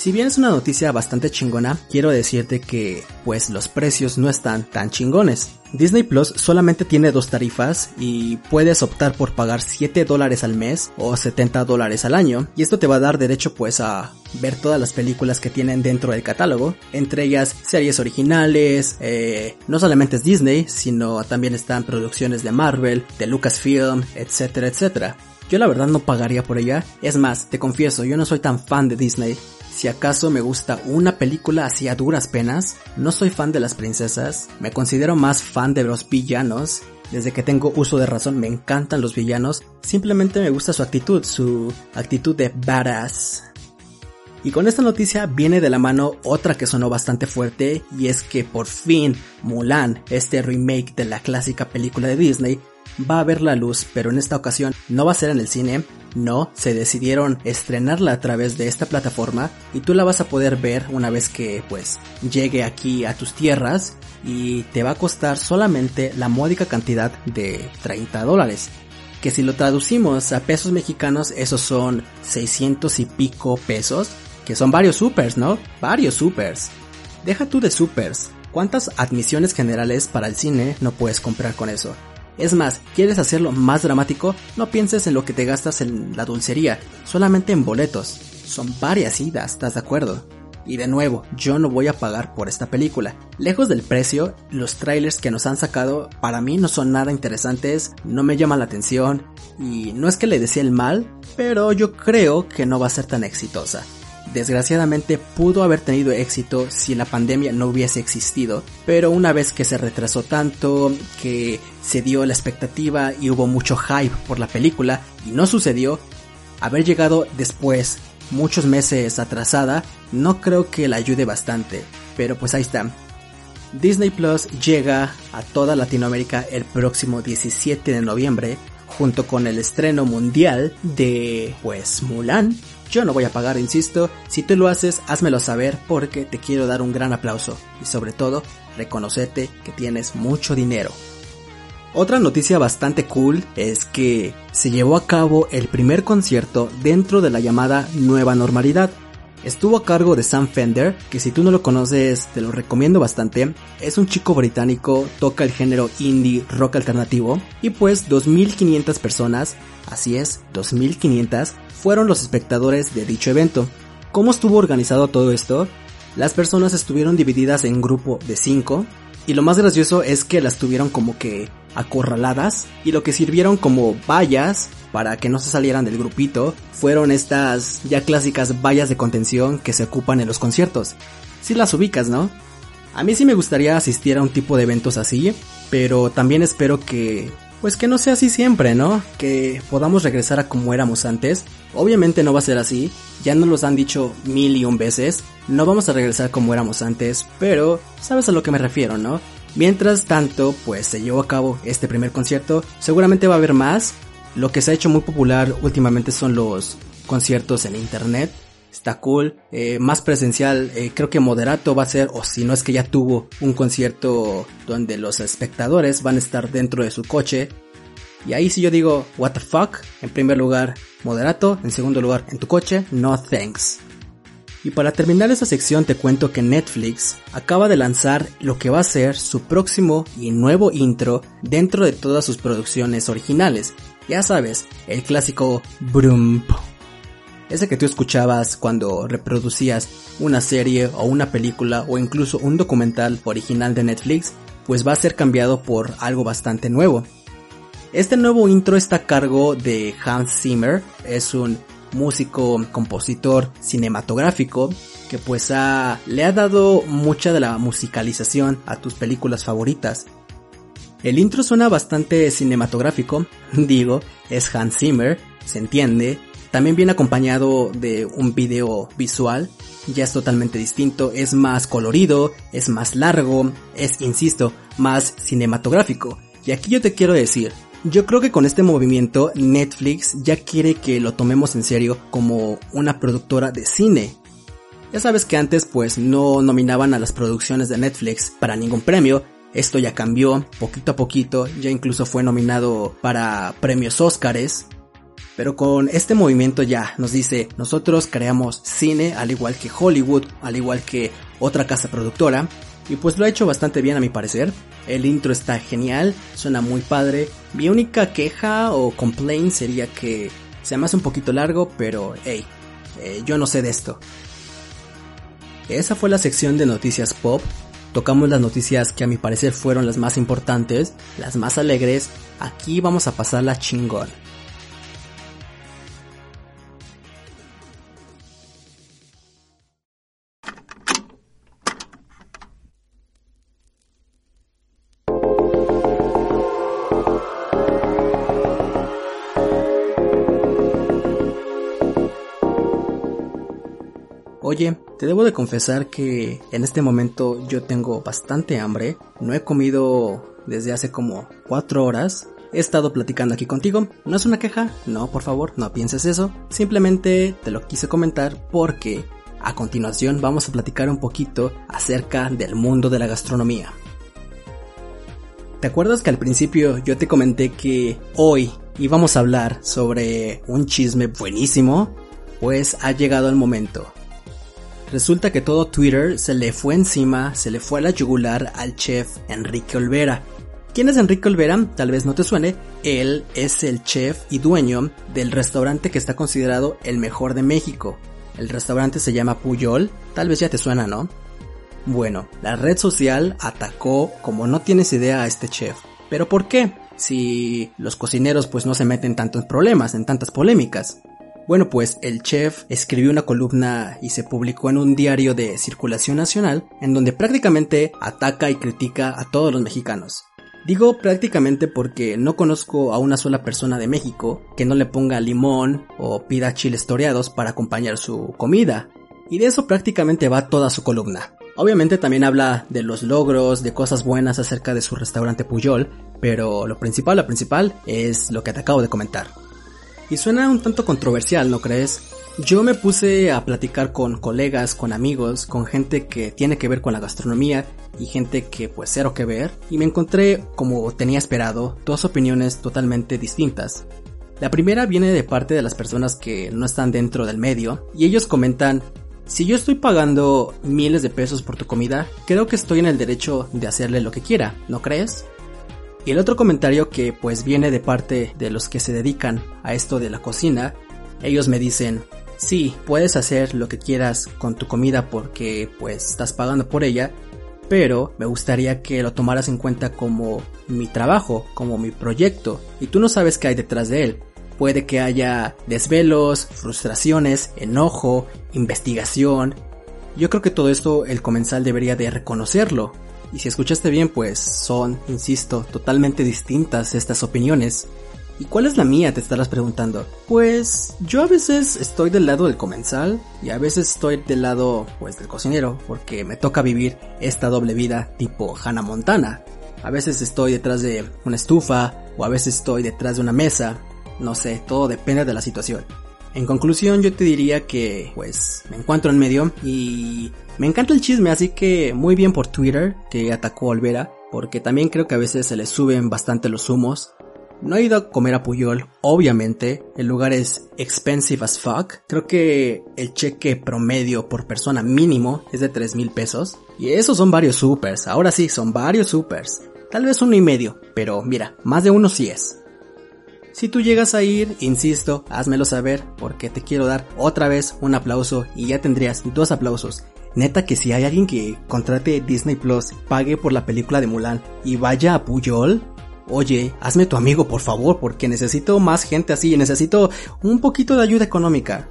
Si bien es una noticia bastante chingona, quiero decirte que pues los precios no están tan chingones. Disney Plus solamente tiene dos tarifas y puedes optar por pagar 7 dólares al mes o 70 dólares al año y esto te va a dar derecho pues a ver todas las películas que tienen dentro del catálogo, entre ellas series originales, eh, no solamente es Disney, sino también están producciones de Marvel, de Lucasfilm, etcétera, etcétera. Yo la verdad no pagaría por ella, es más, te confieso, yo no soy tan fan de Disney, si acaso me gusta una película así a duras penas, no soy fan de las princesas, me considero más fan de los villanos. Desde que tengo uso de razón me encantan los villanos, simplemente me gusta su actitud, su actitud de badass. Y con esta noticia viene de la mano otra que sonó bastante fuerte y es que por fin Mulan, este remake de la clásica película de Disney, va a ver la luz, pero en esta ocasión no va a ser en el cine, no, se decidieron estrenarla a través de esta plataforma y tú la vas a poder ver una vez que pues llegue aquí a tus tierras y te va a costar solamente la módica cantidad de 30 dólares. Que si lo traducimos a pesos mexicanos, esos son 600 y pico pesos, que son varios supers, ¿no? Varios supers. Deja tú de supers. ¿Cuántas admisiones generales para el cine no puedes comprar con eso? Es más, ¿quieres hacerlo más dramático? No pienses en lo que te gastas en la dulcería, solamente en boletos. Son varias idas, ¿estás de acuerdo? Y de nuevo, yo no voy a pagar por esta película. Lejos del precio, los trailers que nos han sacado para mí no son nada interesantes, no me llaman la atención y no es que le desee el mal, pero yo creo que no va a ser tan exitosa desgraciadamente pudo haber tenido éxito si la pandemia no hubiese existido, pero una vez que se retrasó tanto, que se dio la expectativa y hubo mucho hype por la película y no sucedió, haber llegado después, muchos meses atrasada, no creo que la ayude bastante, pero pues ahí está. Disney Plus llega a toda Latinoamérica el próximo 17 de noviembre, junto con el estreno mundial de pues Mulan, yo no voy a pagar, insisto. Si tú lo haces, házmelo saber porque te quiero dar un gran aplauso. Y sobre todo, reconocerte que tienes mucho dinero. Otra noticia bastante cool es que se llevó a cabo el primer concierto dentro de la llamada nueva normalidad. Estuvo a cargo de Sam Fender, que si tú no lo conoces te lo recomiendo bastante. Es un chico británico, toca el género indie rock alternativo y pues 2500 personas, así es, 2500 fueron los espectadores de dicho evento. ¿Cómo estuvo organizado todo esto? Las personas estuvieron divididas en grupo de 5 y lo más gracioso es que las tuvieron como que acorraladas y lo que sirvieron como vallas para que no se salieran del grupito fueron estas ya clásicas vallas de contención que se ocupan en los conciertos. Si las ubicas, ¿no? A mí sí me gustaría asistir a un tipo de eventos así, pero también espero que pues que no sea así siempre, ¿no? Que podamos regresar a como éramos antes. Obviamente no va a ser así, ya nos los han dicho mil y un veces, no vamos a regresar como éramos antes, pero sabes a lo que me refiero, ¿no? Mientras tanto, pues se llevó a cabo este primer concierto, seguramente va a haber más. Lo que se ha hecho muy popular últimamente son los conciertos en internet, está cool. Eh, más presencial, eh, creo que Moderato va a ser, o si no es que ya tuvo un concierto donde los espectadores van a estar dentro de su coche. Y ahí si yo digo, what the fuck, en primer lugar, Moderato, en segundo lugar, en tu coche, no thanks. Y para terminar esta sección te cuento que Netflix acaba de lanzar lo que va a ser su próximo y nuevo intro dentro de todas sus producciones originales. Ya sabes, el clásico Brum ese que tú escuchabas cuando reproducías una serie o una película o incluso un documental original de Netflix, pues va a ser cambiado por algo bastante nuevo. Este nuevo intro está a cargo de Hans Zimmer, es un músico, compositor cinematográfico que pues le ha dado mucha de la musicalización a tus películas favoritas. El intro suena bastante cinematográfico, digo, es Hans Zimmer, se entiende, también viene acompañado de un video visual, ya es totalmente distinto, es más colorido, es más largo, es, insisto, más cinematográfico. Y aquí yo te quiero decir, yo creo que con este movimiento Netflix ya quiere que lo tomemos en serio como una productora de cine. Ya sabes que antes pues no nominaban a las producciones de Netflix para ningún premio, esto ya cambió poquito a poquito, ya incluso fue nominado para premios Óscares Pero con este movimiento ya nos dice, nosotros creamos cine al igual que Hollywood, al igual que otra casa productora, y pues lo ha hecho bastante bien a mi parecer. El intro está genial, suena muy padre. Mi única queja o complaint sería que se me hace un poquito largo, pero hey, eh, yo no sé de esto. Esa fue la sección de noticias pop. Tocamos las noticias que a mi parecer fueron las más importantes, las más alegres. Aquí vamos a pasarla chingón. Te debo de confesar que en este momento yo tengo bastante hambre, no he comido desde hace como 4 horas, he estado platicando aquí contigo, no es una queja, no por favor, no pienses eso, simplemente te lo quise comentar porque a continuación vamos a platicar un poquito acerca del mundo de la gastronomía. ¿Te acuerdas que al principio yo te comenté que hoy íbamos a hablar sobre un chisme buenísimo? Pues ha llegado el momento. Resulta que todo Twitter se le fue encima, se le fue a la yugular al chef Enrique Olvera. ¿Quién es Enrique Olvera? Tal vez no te suene. Él es el chef y dueño del restaurante que está considerado el mejor de México. El restaurante se llama Puyol, tal vez ya te suena, ¿no? Bueno, la red social atacó como no tienes idea a este chef. ¿Pero por qué? Si los cocineros pues no se meten tanto en problemas, en tantas polémicas. Bueno, pues el chef escribió una columna y se publicó en un diario de circulación nacional en donde prácticamente ataca y critica a todos los mexicanos. Digo prácticamente porque no conozco a una sola persona de México que no le ponga limón o pida chiles toreados para acompañar su comida. Y de eso prácticamente va toda su columna. Obviamente también habla de los logros, de cosas buenas acerca de su restaurante Puyol, pero lo principal, lo principal es lo que te acabo de comentar. Y suena un tanto controversial, ¿no crees? Yo me puse a platicar con colegas, con amigos, con gente que tiene que ver con la gastronomía y gente que pues cero que ver y me encontré, como tenía esperado, dos opiniones totalmente distintas. La primera viene de parte de las personas que no están dentro del medio y ellos comentan, si yo estoy pagando miles de pesos por tu comida, creo que estoy en el derecho de hacerle lo que quiera, ¿no crees? Y el otro comentario que pues viene de parte de los que se dedican a esto de la cocina, ellos me dicen, sí, puedes hacer lo que quieras con tu comida porque pues estás pagando por ella, pero me gustaría que lo tomaras en cuenta como mi trabajo, como mi proyecto, y tú no sabes qué hay detrás de él. Puede que haya desvelos, frustraciones, enojo, investigación. Yo creo que todo esto el comensal debería de reconocerlo, y si escuchaste bien, pues son, insisto, totalmente distintas estas opiniones. ¿Y cuál es la mía? Te estarás preguntando. Pues yo a veces estoy del lado del comensal y a veces estoy del lado pues del cocinero porque me toca vivir esta doble vida tipo Hannah Montana. A veces estoy detrás de una estufa o a veces estoy detrás de una mesa. No sé, todo depende de la situación. En conclusión, yo te diría que, pues, me encuentro en medio y me encanta el chisme, así que muy bien por Twitter, que atacó a Olvera, porque también creo que a veces se le suben bastante los humos. No he ido a comer a Puyol, obviamente, el lugar es expensive as fuck. Creo que el cheque promedio por persona mínimo es de 3 mil pesos. Y esos son varios supers, ahora sí, son varios supers. Tal vez uno y medio, pero mira, más de uno sí es. Si tú llegas a ir, insisto, házmelo saber porque te quiero dar otra vez un aplauso y ya tendrías dos aplausos. Neta que si hay alguien que contrate Disney Plus, pague por la película de Mulan y vaya a Puyol, oye, hazme tu amigo por favor porque necesito más gente así, necesito un poquito de ayuda económica.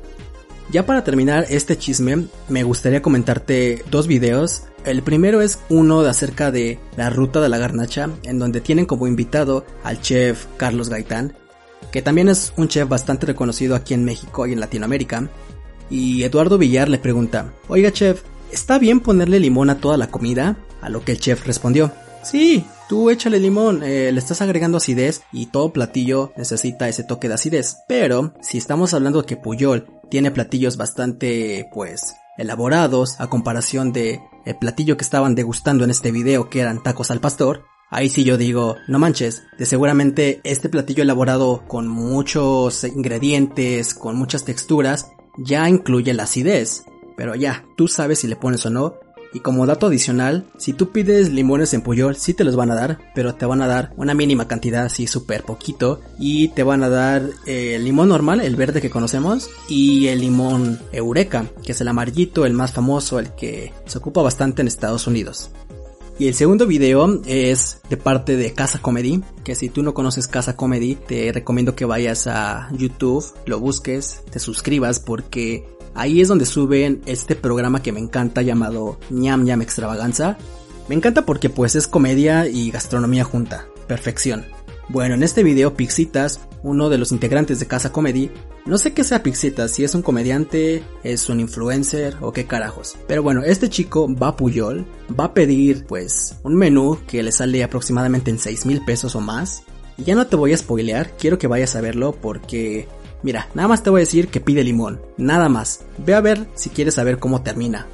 Ya para terminar este chisme, me gustaría comentarte dos videos. El primero es uno de acerca de la ruta de la garnacha, en donde tienen como invitado al chef Carlos Gaitán, que también es un chef bastante reconocido aquí en México y en Latinoamérica. Y Eduardo Villar le pregunta, oiga chef, ¿está bien ponerle limón a toda la comida? A lo que el chef respondió, sí, tú échale limón, eh, le estás agregando acidez y todo platillo necesita ese toque de acidez. Pero si estamos hablando de que Puyol tiene platillos bastante, pues, elaborados a comparación de el platillo que estaban degustando en este video que eran tacos al pastor, Ahí sí yo digo, no manches, de seguramente este platillo elaborado con muchos ingredientes, con muchas texturas, ya incluye la acidez. Pero ya, tú sabes si le pones o no, y como dato adicional, si tú pides limones en Puyol, sí te los van a dar, pero te van a dar una mínima cantidad, así súper poquito. Y te van a dar el limón normal, el verde que conocemos, y el limón Eureka, que es el amarillito, el más famoso, el que se ocupa bastante en Estados Unidos. Y el segundo video es de parte de Casa Comedy, que si tú no conoces Casa Comedy, te recomiendo que vayas a YouTube, lo busques, te suscribas porque Ahí es donde suben este programa que me encanta llamado ñam ñam extravaganza. Me encanta porque pues es comedia y gastronomía junta. Perfección. Bueno, en este video Pixitas, uno de los integrantes de Casa Comedy, no sé qué sea Pixitas, si es un comediante, es un influencer o qué carajos. Pero bueno, este chico va a Puyol, va a pedir pues un menú que le sale aproximadamente en 6 mil pesos o más. Y ya no te voy a spoilear, quiero que vayas a verlo porque Mira, nada más te voy a decir que pide limón, nada más. Ve a ver si quieres saber cómo termina.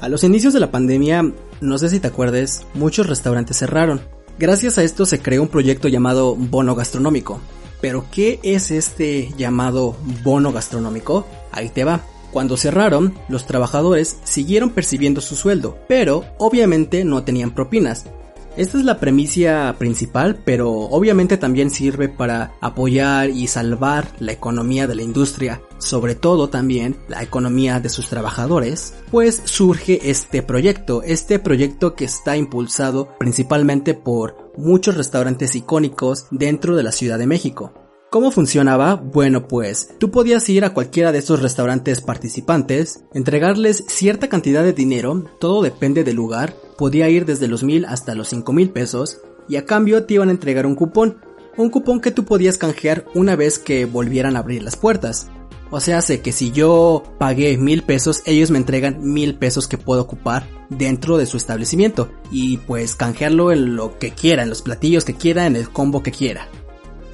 A los inicios de la pandemia, no sé si te acuerdes, muchos restaurantes cerraron. Gracias a esto se creó un proyecto llamado Bono Gastronómico. Pero ¿qué es este llamado bono gastronómico? Ahí te va. Cuando cerraron, los trabajadores siguieron percibiendo su sueldo, pero obviamente no tenían propinas, esta es la premisa principal, pero obviamente también sirve para apoyar y salvar la economía de la industria, sobre todo también la economía de sus trabajadores, pues surge este proyecto, este proyecto que está impulsado principalmente por muchos restaurantes icónicos dentro de la Ciudad de México. ¿Cómo funcionaba? Bueno, pues tú podías ir a cualquiera de estos restaurantes participantes, entregarles cierta cantidad de dinero, todo depende del lugar, podía ir desde los mil hasta los cinco mil pesos, y a cambio te iban a entregar un cupón, un cupón que tú podías canjear una vez que volvieran a abrir las puertas. O sea, sé que si yo pagué mil pesos, ellos me entregan mil pesos que puedo ocupar dentro de su establecimiento y pues canjearlo en lo que quiera, en los platillos que quiera, en el combo que quiera.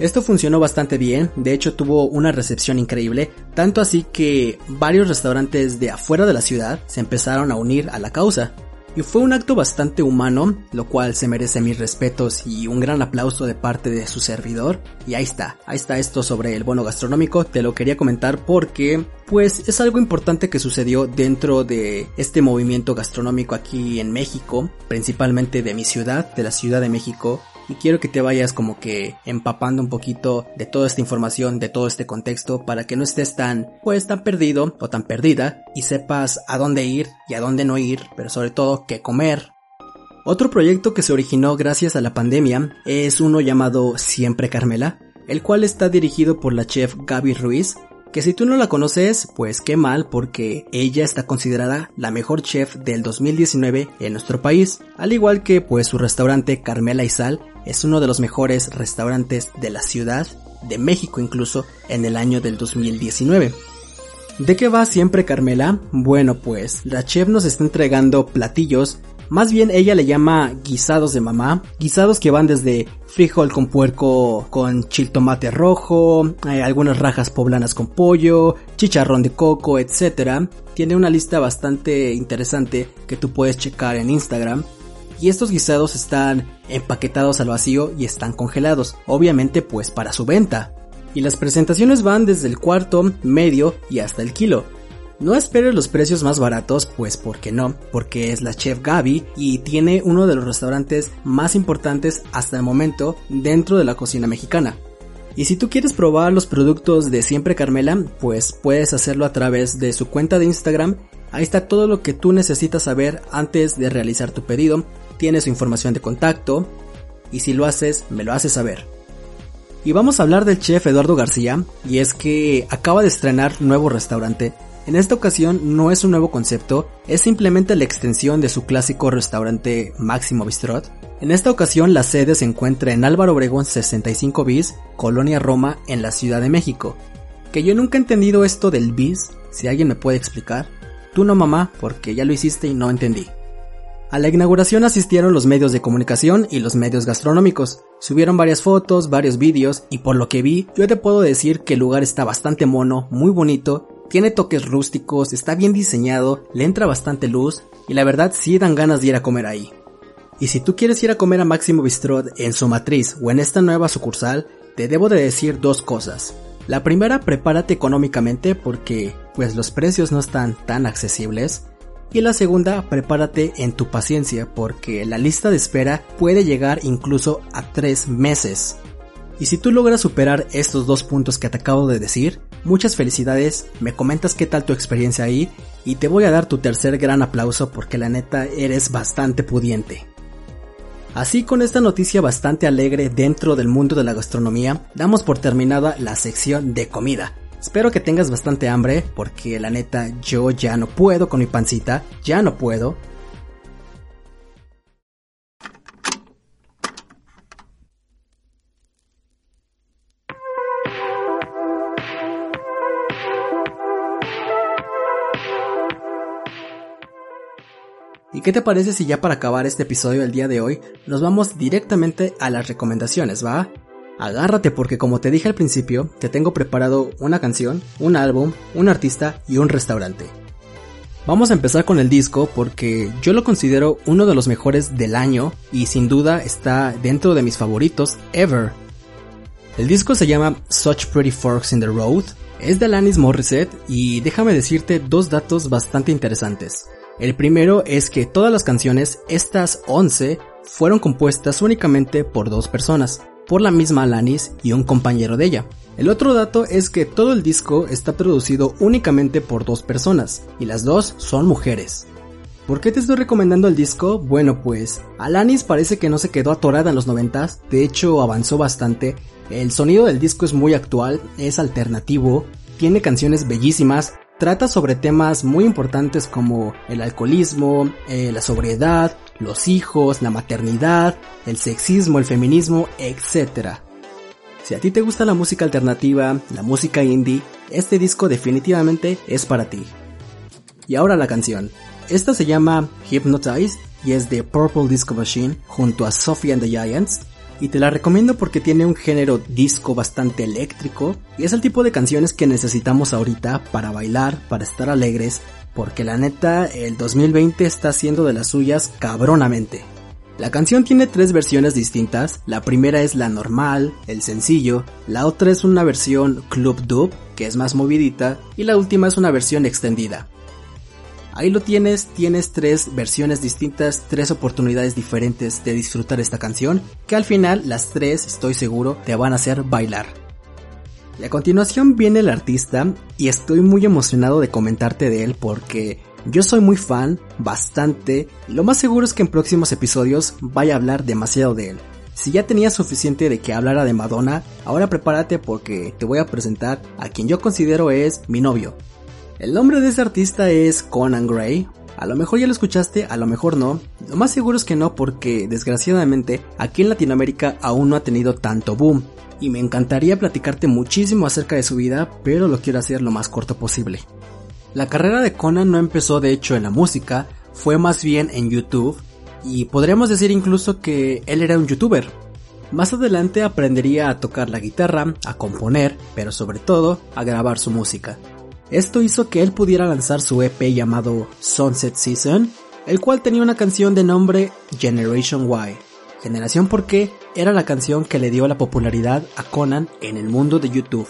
Esto funcionó bastante bien, de hecho tuvo una recepción increíble, tanto así que varios restaurantes de afuera de la ciudad se empezaron a unir a la causa. Y fue un acto bastante humano, lo cual se merece mis respetos y un gran aplauso de parte de su servidor. Y ahí está, ahí está esto sobre el bono gastronómico, te lo quería comentar porque pues es algo importante que sucedió dentro de este movimiento gastronómico aquí en México, principalmente de mi ciudad, de la Ciudad de México, y quiero que te vayas como que empapando un poquito de toda esta información, de todo este contexto para que no estés tan pues tan perdido o tan perdida y sepas a dónde ir y a dónde no ir, pero sobre todo qué comer. Otro proyecto que se originó gracias a la pandemia es uno llamado Siempre Carmela, el cual está dirigido por la chef Gaby Ruiz, que si tú no la conoces, pues qué mal porque ella está considerada la mejor chef del 2019 en nuestro país, al igual que pues su restaurante Carmela y Sal es uno de los mejores restaurantes de la ciudad, de México incluso, en el año del 2019. ¿De qué va siempre Carmela? Bueno pues, la chef nos está entregando platillos más bien ella le llama guisados de mamá, guisados que van desde frijol con puerco con chiltomate rojo, hay algunas rajas poblanas con pollo, chicharrón de coco, etc. Tiene una lista bastante interesante que tú puedes checar en Instagram. Y estos guisados están empaquetados al vacío y están congelados, obviamente pues para su venta. Y las presentaciones van desde el cuarto, medio y hasta el kilo. No esperes los precios más baratos, pues porque no, porque es la chef Gaby y tiene uno de los restaurantes más importantes hasta el momento dentro de la cocina mexicana. Y si tú quieres probar los productos de Siempre Carmela, pues puedes hacerlo a través de su cuenta de Instagram. Ahí está todo lo que tú necesitas saber antes de realizar tu pedido. Tienes su información de contacto y si lo haces, me lo haces saber. Y vamos a hablar del chef Eduardo García, y es que acaba de estrenar nuevo restaurante en esta ocasión no es un nuevo concepto, es simplemente la extensión de su clásico restaurante Máximo Bistrot. En esta ocasión la sede se encuentra en Álvaro Obregón 65 bis, Colonia Roma, en la Ciudad de México. Que yo nunca he entendido esto del bis, si alguien me puede explicar. Tú no mamá, porque ya lo hiciste y no entendí. A la inauguración asistieron los medios de comunicación y los medios gastronómicos. Subieron varias fotos, varios vídeos y por lo que vi, yo te puedo decir que el lugar está bastante mono, muy bonito tiene toques rústicos, está bien diseñado, le entra bastante luz y la verdad sí dan ganas de ir a comer ahí. Y si tú quieres ir a comer a Máximo Bistrot en su matriz o en esta nueva sucursal, te debo de decir dos cosas. La primera, prepárate económicamente porque pues los precios no están tan accesibles. Y la segunda, prepárate en tu paciencia porque la lista de espera puede llegar incluso a tres meses. Y si tú logras superar estos dos puntos que te acabo de decir, muchas felicidades, me comentas qué tal tu experiencia ahí y te voy a dar tu tercer gran aplauso porque la neta eres bastante pudiente. Así con esta noticia bastante alegre dentro del mundo de la gastronomía, damos por terminada la sección de comida. Espero que tengas bastante hambre porque la neta yo ya no puedo con mi pancita, ya no puedo, ¿Y qué te parece si ya para acabar este episodio del día de hoy nos vamos directamente a las recomendaciones, va? Agárrate porque como te dije al principio, te tengo preparado una canción, un álbum, un artista y un restaurante. Vamos a empezar con el disco porque yo lo considero uno de los mejores del año y sin duda está dentro de mis favoritos ever. El disco se llama Such Pretty Forks in the Road, es de Alanis Morissette y déjame decirte dos datos bastante interesantes. El primero es que todas las canciones, estas 11, fueron compuestas únicamente por dos personas, por la misma Alanis y un compañero de ella. El otro dato es que todo el disco está producido únicamente por dos personas, y las dos son mujeres. ¿Por qué te estoy recomendando el disco? Bueno pues, Alanis parece que no se quedó atorada en los 90, de hecho avanzó bastante, el sonido del disco es muy actual, es alternativo, tiene canciones bellísimas, Trata sobre temas muy importantes como el alcoholismo, eh, la sobriedad, los hijos, la maternidad, el sexismo, el feminismo, etc. Si a ti te gusta la música alternativa, la música indie, este disco definitivamente es para ti. Y ahora la canción. Esta se llama Hypnotized y es de Purple Disco Machine junto a Sophie and the Giants y te la recomiendo porque tiene un género disco bastante eléctrico y es el tipo de canciones que necesitamos ahorita para bailar, para estar alegres, porque la neta el 2020 está haciendo de las suyas cabronamente. La canción tiene tres versiones distintas, la primera es la normal, el sencillo, la otra es una versión club dub, que es más movidita, y la última es una versión extendida. Ahí lo tienes, tienes tres versiones distintas, tres oportunidades diferentes de disfrutar esta canción, que al final las tres, estoy seguro, te van a hacer bailar. Y a continuación viene el artista y estoy muy emocionado de comentarte de él porque yo soy muy fan, bastante, y lo más seguro es que en próximos episodios vaya a hablar demasiado de él. Si ya tenía suficiente de que hablara de Madonna, ahora prepárate porque te voy a presentar a quien yo considero es mi novio, el nombre de ese artista es Conan Gray. A lo mejor ya lo escuchaste, a lo mejor no. Lo más seguro es que no porque desgraciadamente aquí en Latinoamérica aún no ha tenido tanto boom. Y me encantaría platicarte muchísimo acerca de su vida, pero lo quiero hacer lo más corto posible. La carrera de Conan no empezó de hecho en la música, fue más bien en YouTube. Y podríamos decir incluso que él era un youtuber. Más adelante aprendería a tocar la guitarra, a componer, pero sobre todo a grabar su música. Esto hizo que él pudiera lanzar su EP llamado Sunset Season, el cual tenía una canción de nombre Generation Y. Generación porque era la canción que le dio la popularidad a Conan en el mundo de YouTube.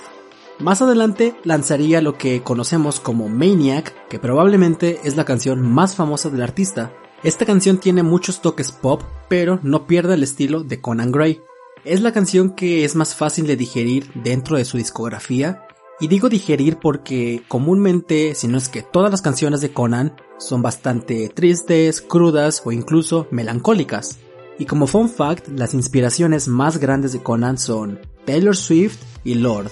Más adelante lanzaría lo que conocemos como Maniac, que probablemente es la canción más famosa del artista. Esta canción tiene muchos toques pop, pero no pierde el estilo de Conan Gray. Es la canción que es más fácil de digerir dentro de su discografía y digo digerir porque comúnmente, si no es que todas las canciones de Conan son bastante tristes, crudas o incluso melancólicas. Y como fun fact, las inspiraciones más grandes de Conan son Taylor Swift y Lord.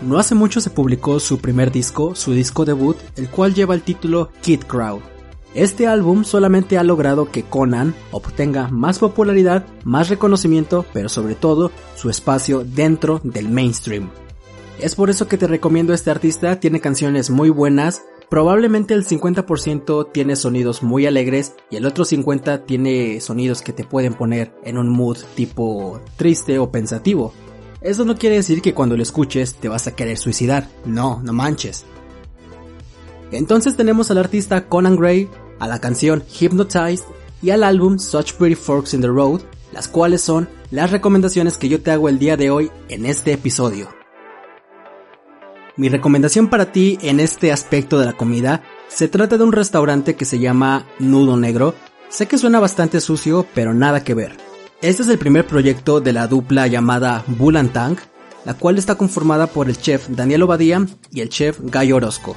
No hace mucho se publicó su primer disco, su disco debut, el cual lleva el título Kid Crowd. Este álbum solamente ha logrado que Conan obtenga más popularidad, más reconocimiento, pero sobre todo su espacio dentro del mainstream. Es por eso que te recomiendo este artista, tiene canciones muy buenas, probablemente el 50% tiene sonidos muy alegres y el otro 50% tiene sonidos que te pueden poner en un mood tipo triste o pensativo. Eso no quiere decir que cuando lo escuches te vas a querer suicidar, no, no manches. Entonces tenemos al artista Conan Gray, a la canción Hypnotized y al álbum Such Pretty Forks in the Road, las cuales son las recomendaciones que yo te hago el día de hoy en este episodio. Mi recomendación para ti en este aspecto de la comida se trata de un restaurante que se llama Nudo Negro. Sé que suena bastante sucio, pero nada que ver. Este es el primer proyecto de la dupla llamada Bull Tang, la cual está conformada por el chef Daniel Obadía y el chef Guy Orozco.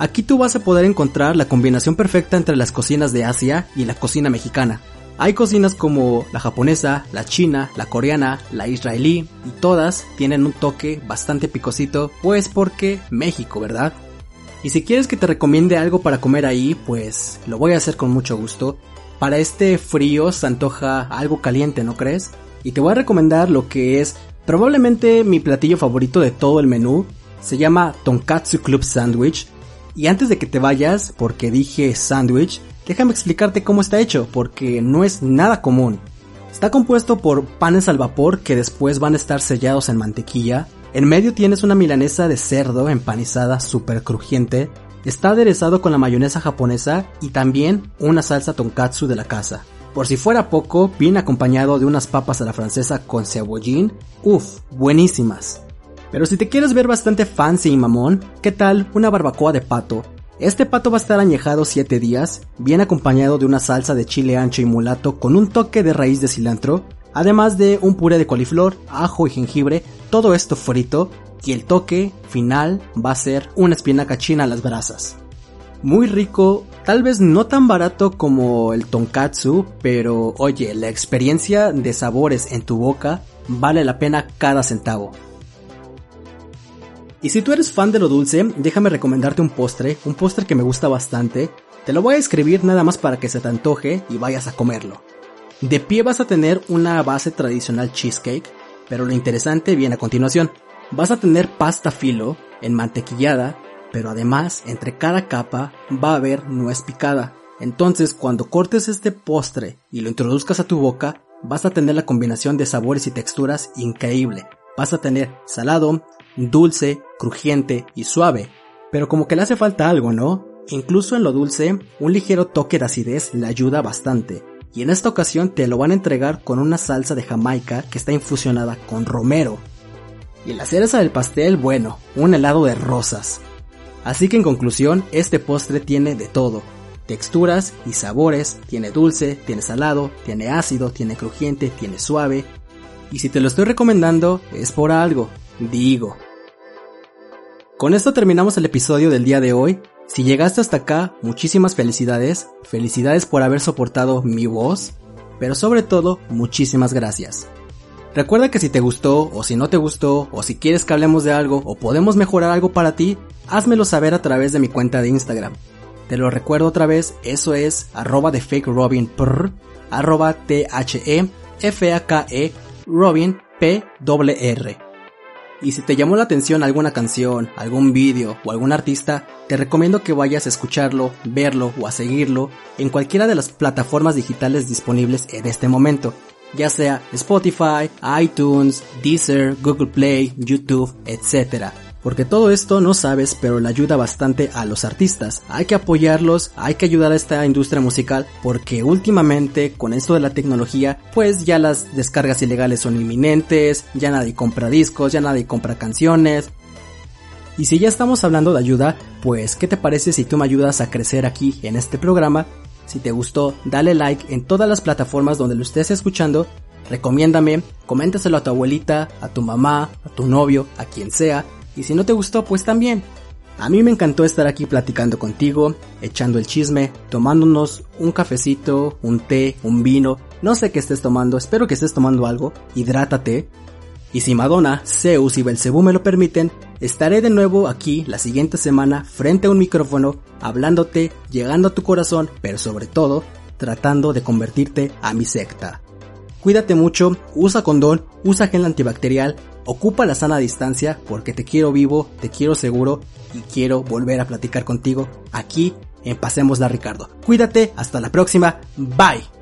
Aquí tú vas a poder encontrar la combinación perfecta entre las cocinas de Asia y la cocina mexicana. Hay cocinas como la japonesa, la china, la coreana, la israelí y todas tienen un toque bastante picosito, pues porque México, ¿verdad? Y si quieres que te recomiende algo para comer ahí, pues lo voy a hacer con mucho gusto. Para este frío se antoja algo caliente, ¿no crees? Y te voy a recomendar lo que es probablemente mi platillo favorito de todo el menú. Se llama Tonkatsu Club Sandwich. Y antes de que te vayas, porque dije sandwich, déjame explicarte cómo está hecho, porque no es nada común. Está compuesto por panes al vapor que después van a estar sellados en mantequilla. En medio tienes una milanesa de cerdo empanizada súper crujiente. Está aderezado con la mayonesa japonesa y también una salsa tonkatsu de la casa. Por si fuera poco, viene acompañado de unas papas a la francesa con cebollín. Uf, buenísimas. Pero si te quieres ver bastante fancy y mamón, ¿qué tal una barbacoa de pato? Este pato va a estar añejado 7 días, bien acompañado de una salsa de chile ancho y mulato con un toque de raíz de cilantro, además de un puré de coliflor, ajo y jengibre, todo esto frito, y el toque final va a ser una espinaca china a las brasas. Muy rico, tal vez no tan barato como el tonkatsu, pero oye, la experiencia de sabores en tu boca vale la pena cada centavo. Y si tú eres fan de lo dulce, déjame recomendarte un postre, un postre que me gusta bastante. Te lo voy a escribir nada más para que se te antoje y vayas a comerlo. De pie vas a tener una base tradicional cheesecake, pero lo interesante viene a continuación. Vas a tener pasta filo, en mantequillada, pero además entre cada capa va a haber nuez picada. Entonces cuando cortes este postre y lo introduzcas a tu boca, vas a tener la combinación de sabores y texturas increíble. Vas a tener salado, dulce, crujiente y suave, pero como que le hace falta algo, ¿no? Incluso en lo dulce, un ligero toque de acidez le ayuda bastante. Y en esta ocasión te lo van a entregar con una salsa de Jamaica que está infusionada con romero. Y la cereza del pastel, bueno, un helado de rosas. Así que en conclusión, este postre tiene de todo. Texturas y sabores, tiene dulce, tiene salado, tiene ácido, tiene crujiente, tiene suave. Y si te lo estoy recomendando, es por algo, digo. Con esto terminamos el episodio del día de hoy. Si llegaste hasta acá, muchísimas felicidades. Felicidades por haber soportado mi voz. Pero sobre todo, muchísimas gracias. Recuerda que si te gustó o si no te gustó o si quieres que hablemos de algo o podemos mejorar algo para ti, házmelo saber a través de mi cuenta de Instagram. Te lo recuerdo otra vez, eso es arroba de fake robin arroba t h e f a k e robin p r. Y si te llamó la atención alguna canción, algún vídeo o algún artista, te recomiendo que vayas a escucharlo, verlo o a seguirlo en cualquiera de las plataformas digitales disponibles en este momento, ya sea Spotify, iTunes, Deezer, Google Play, YouTube, etc porque todo esto no sabes, pero le ayuda bastante a los artistas. Hay que apoyarlos, hay que ayudar a esta industria musical, porque últimamente con esto de la tecnología, pues ya las descargas ilegales son inminentes, ya nadie compra discos, ya nadie compra canciones. Y si ya estamos hablando de ayuda, pues ¿qué te parece si tú me ayudas a crecer aquí en este programa? Si te gustó, dale like en todas las plataformas donde lo estés escuchando recomiéndame, coméntaselo a tu abuelita, a tu mamá, a tu novio, a quien sea, y si no te gustó, pues también. A mí me encantó estar aquí platicando contigo, echando el chisme, tomándonos un cafecito, un té, un vino, no sé qué estés tomando, espero que estés tomando algo, hidrátate. Y si Madonna, Zeus y Belcebú me lo permiten, estaré de nuevo aquí la siguiente semana frente a un micrófono, hablándote, llegando a tu corazón, pero sobre todo, tratando de convertirte a mi secta. Cuídate mucho, usa condón, usa gel antibacterial, Ocupa la sana distancia porque te quiero vivo, te quiero seguro y quiero volver a platicar contigo aquí en Pasemos la Ricardo. Cuídate, hasta la próxima, bye.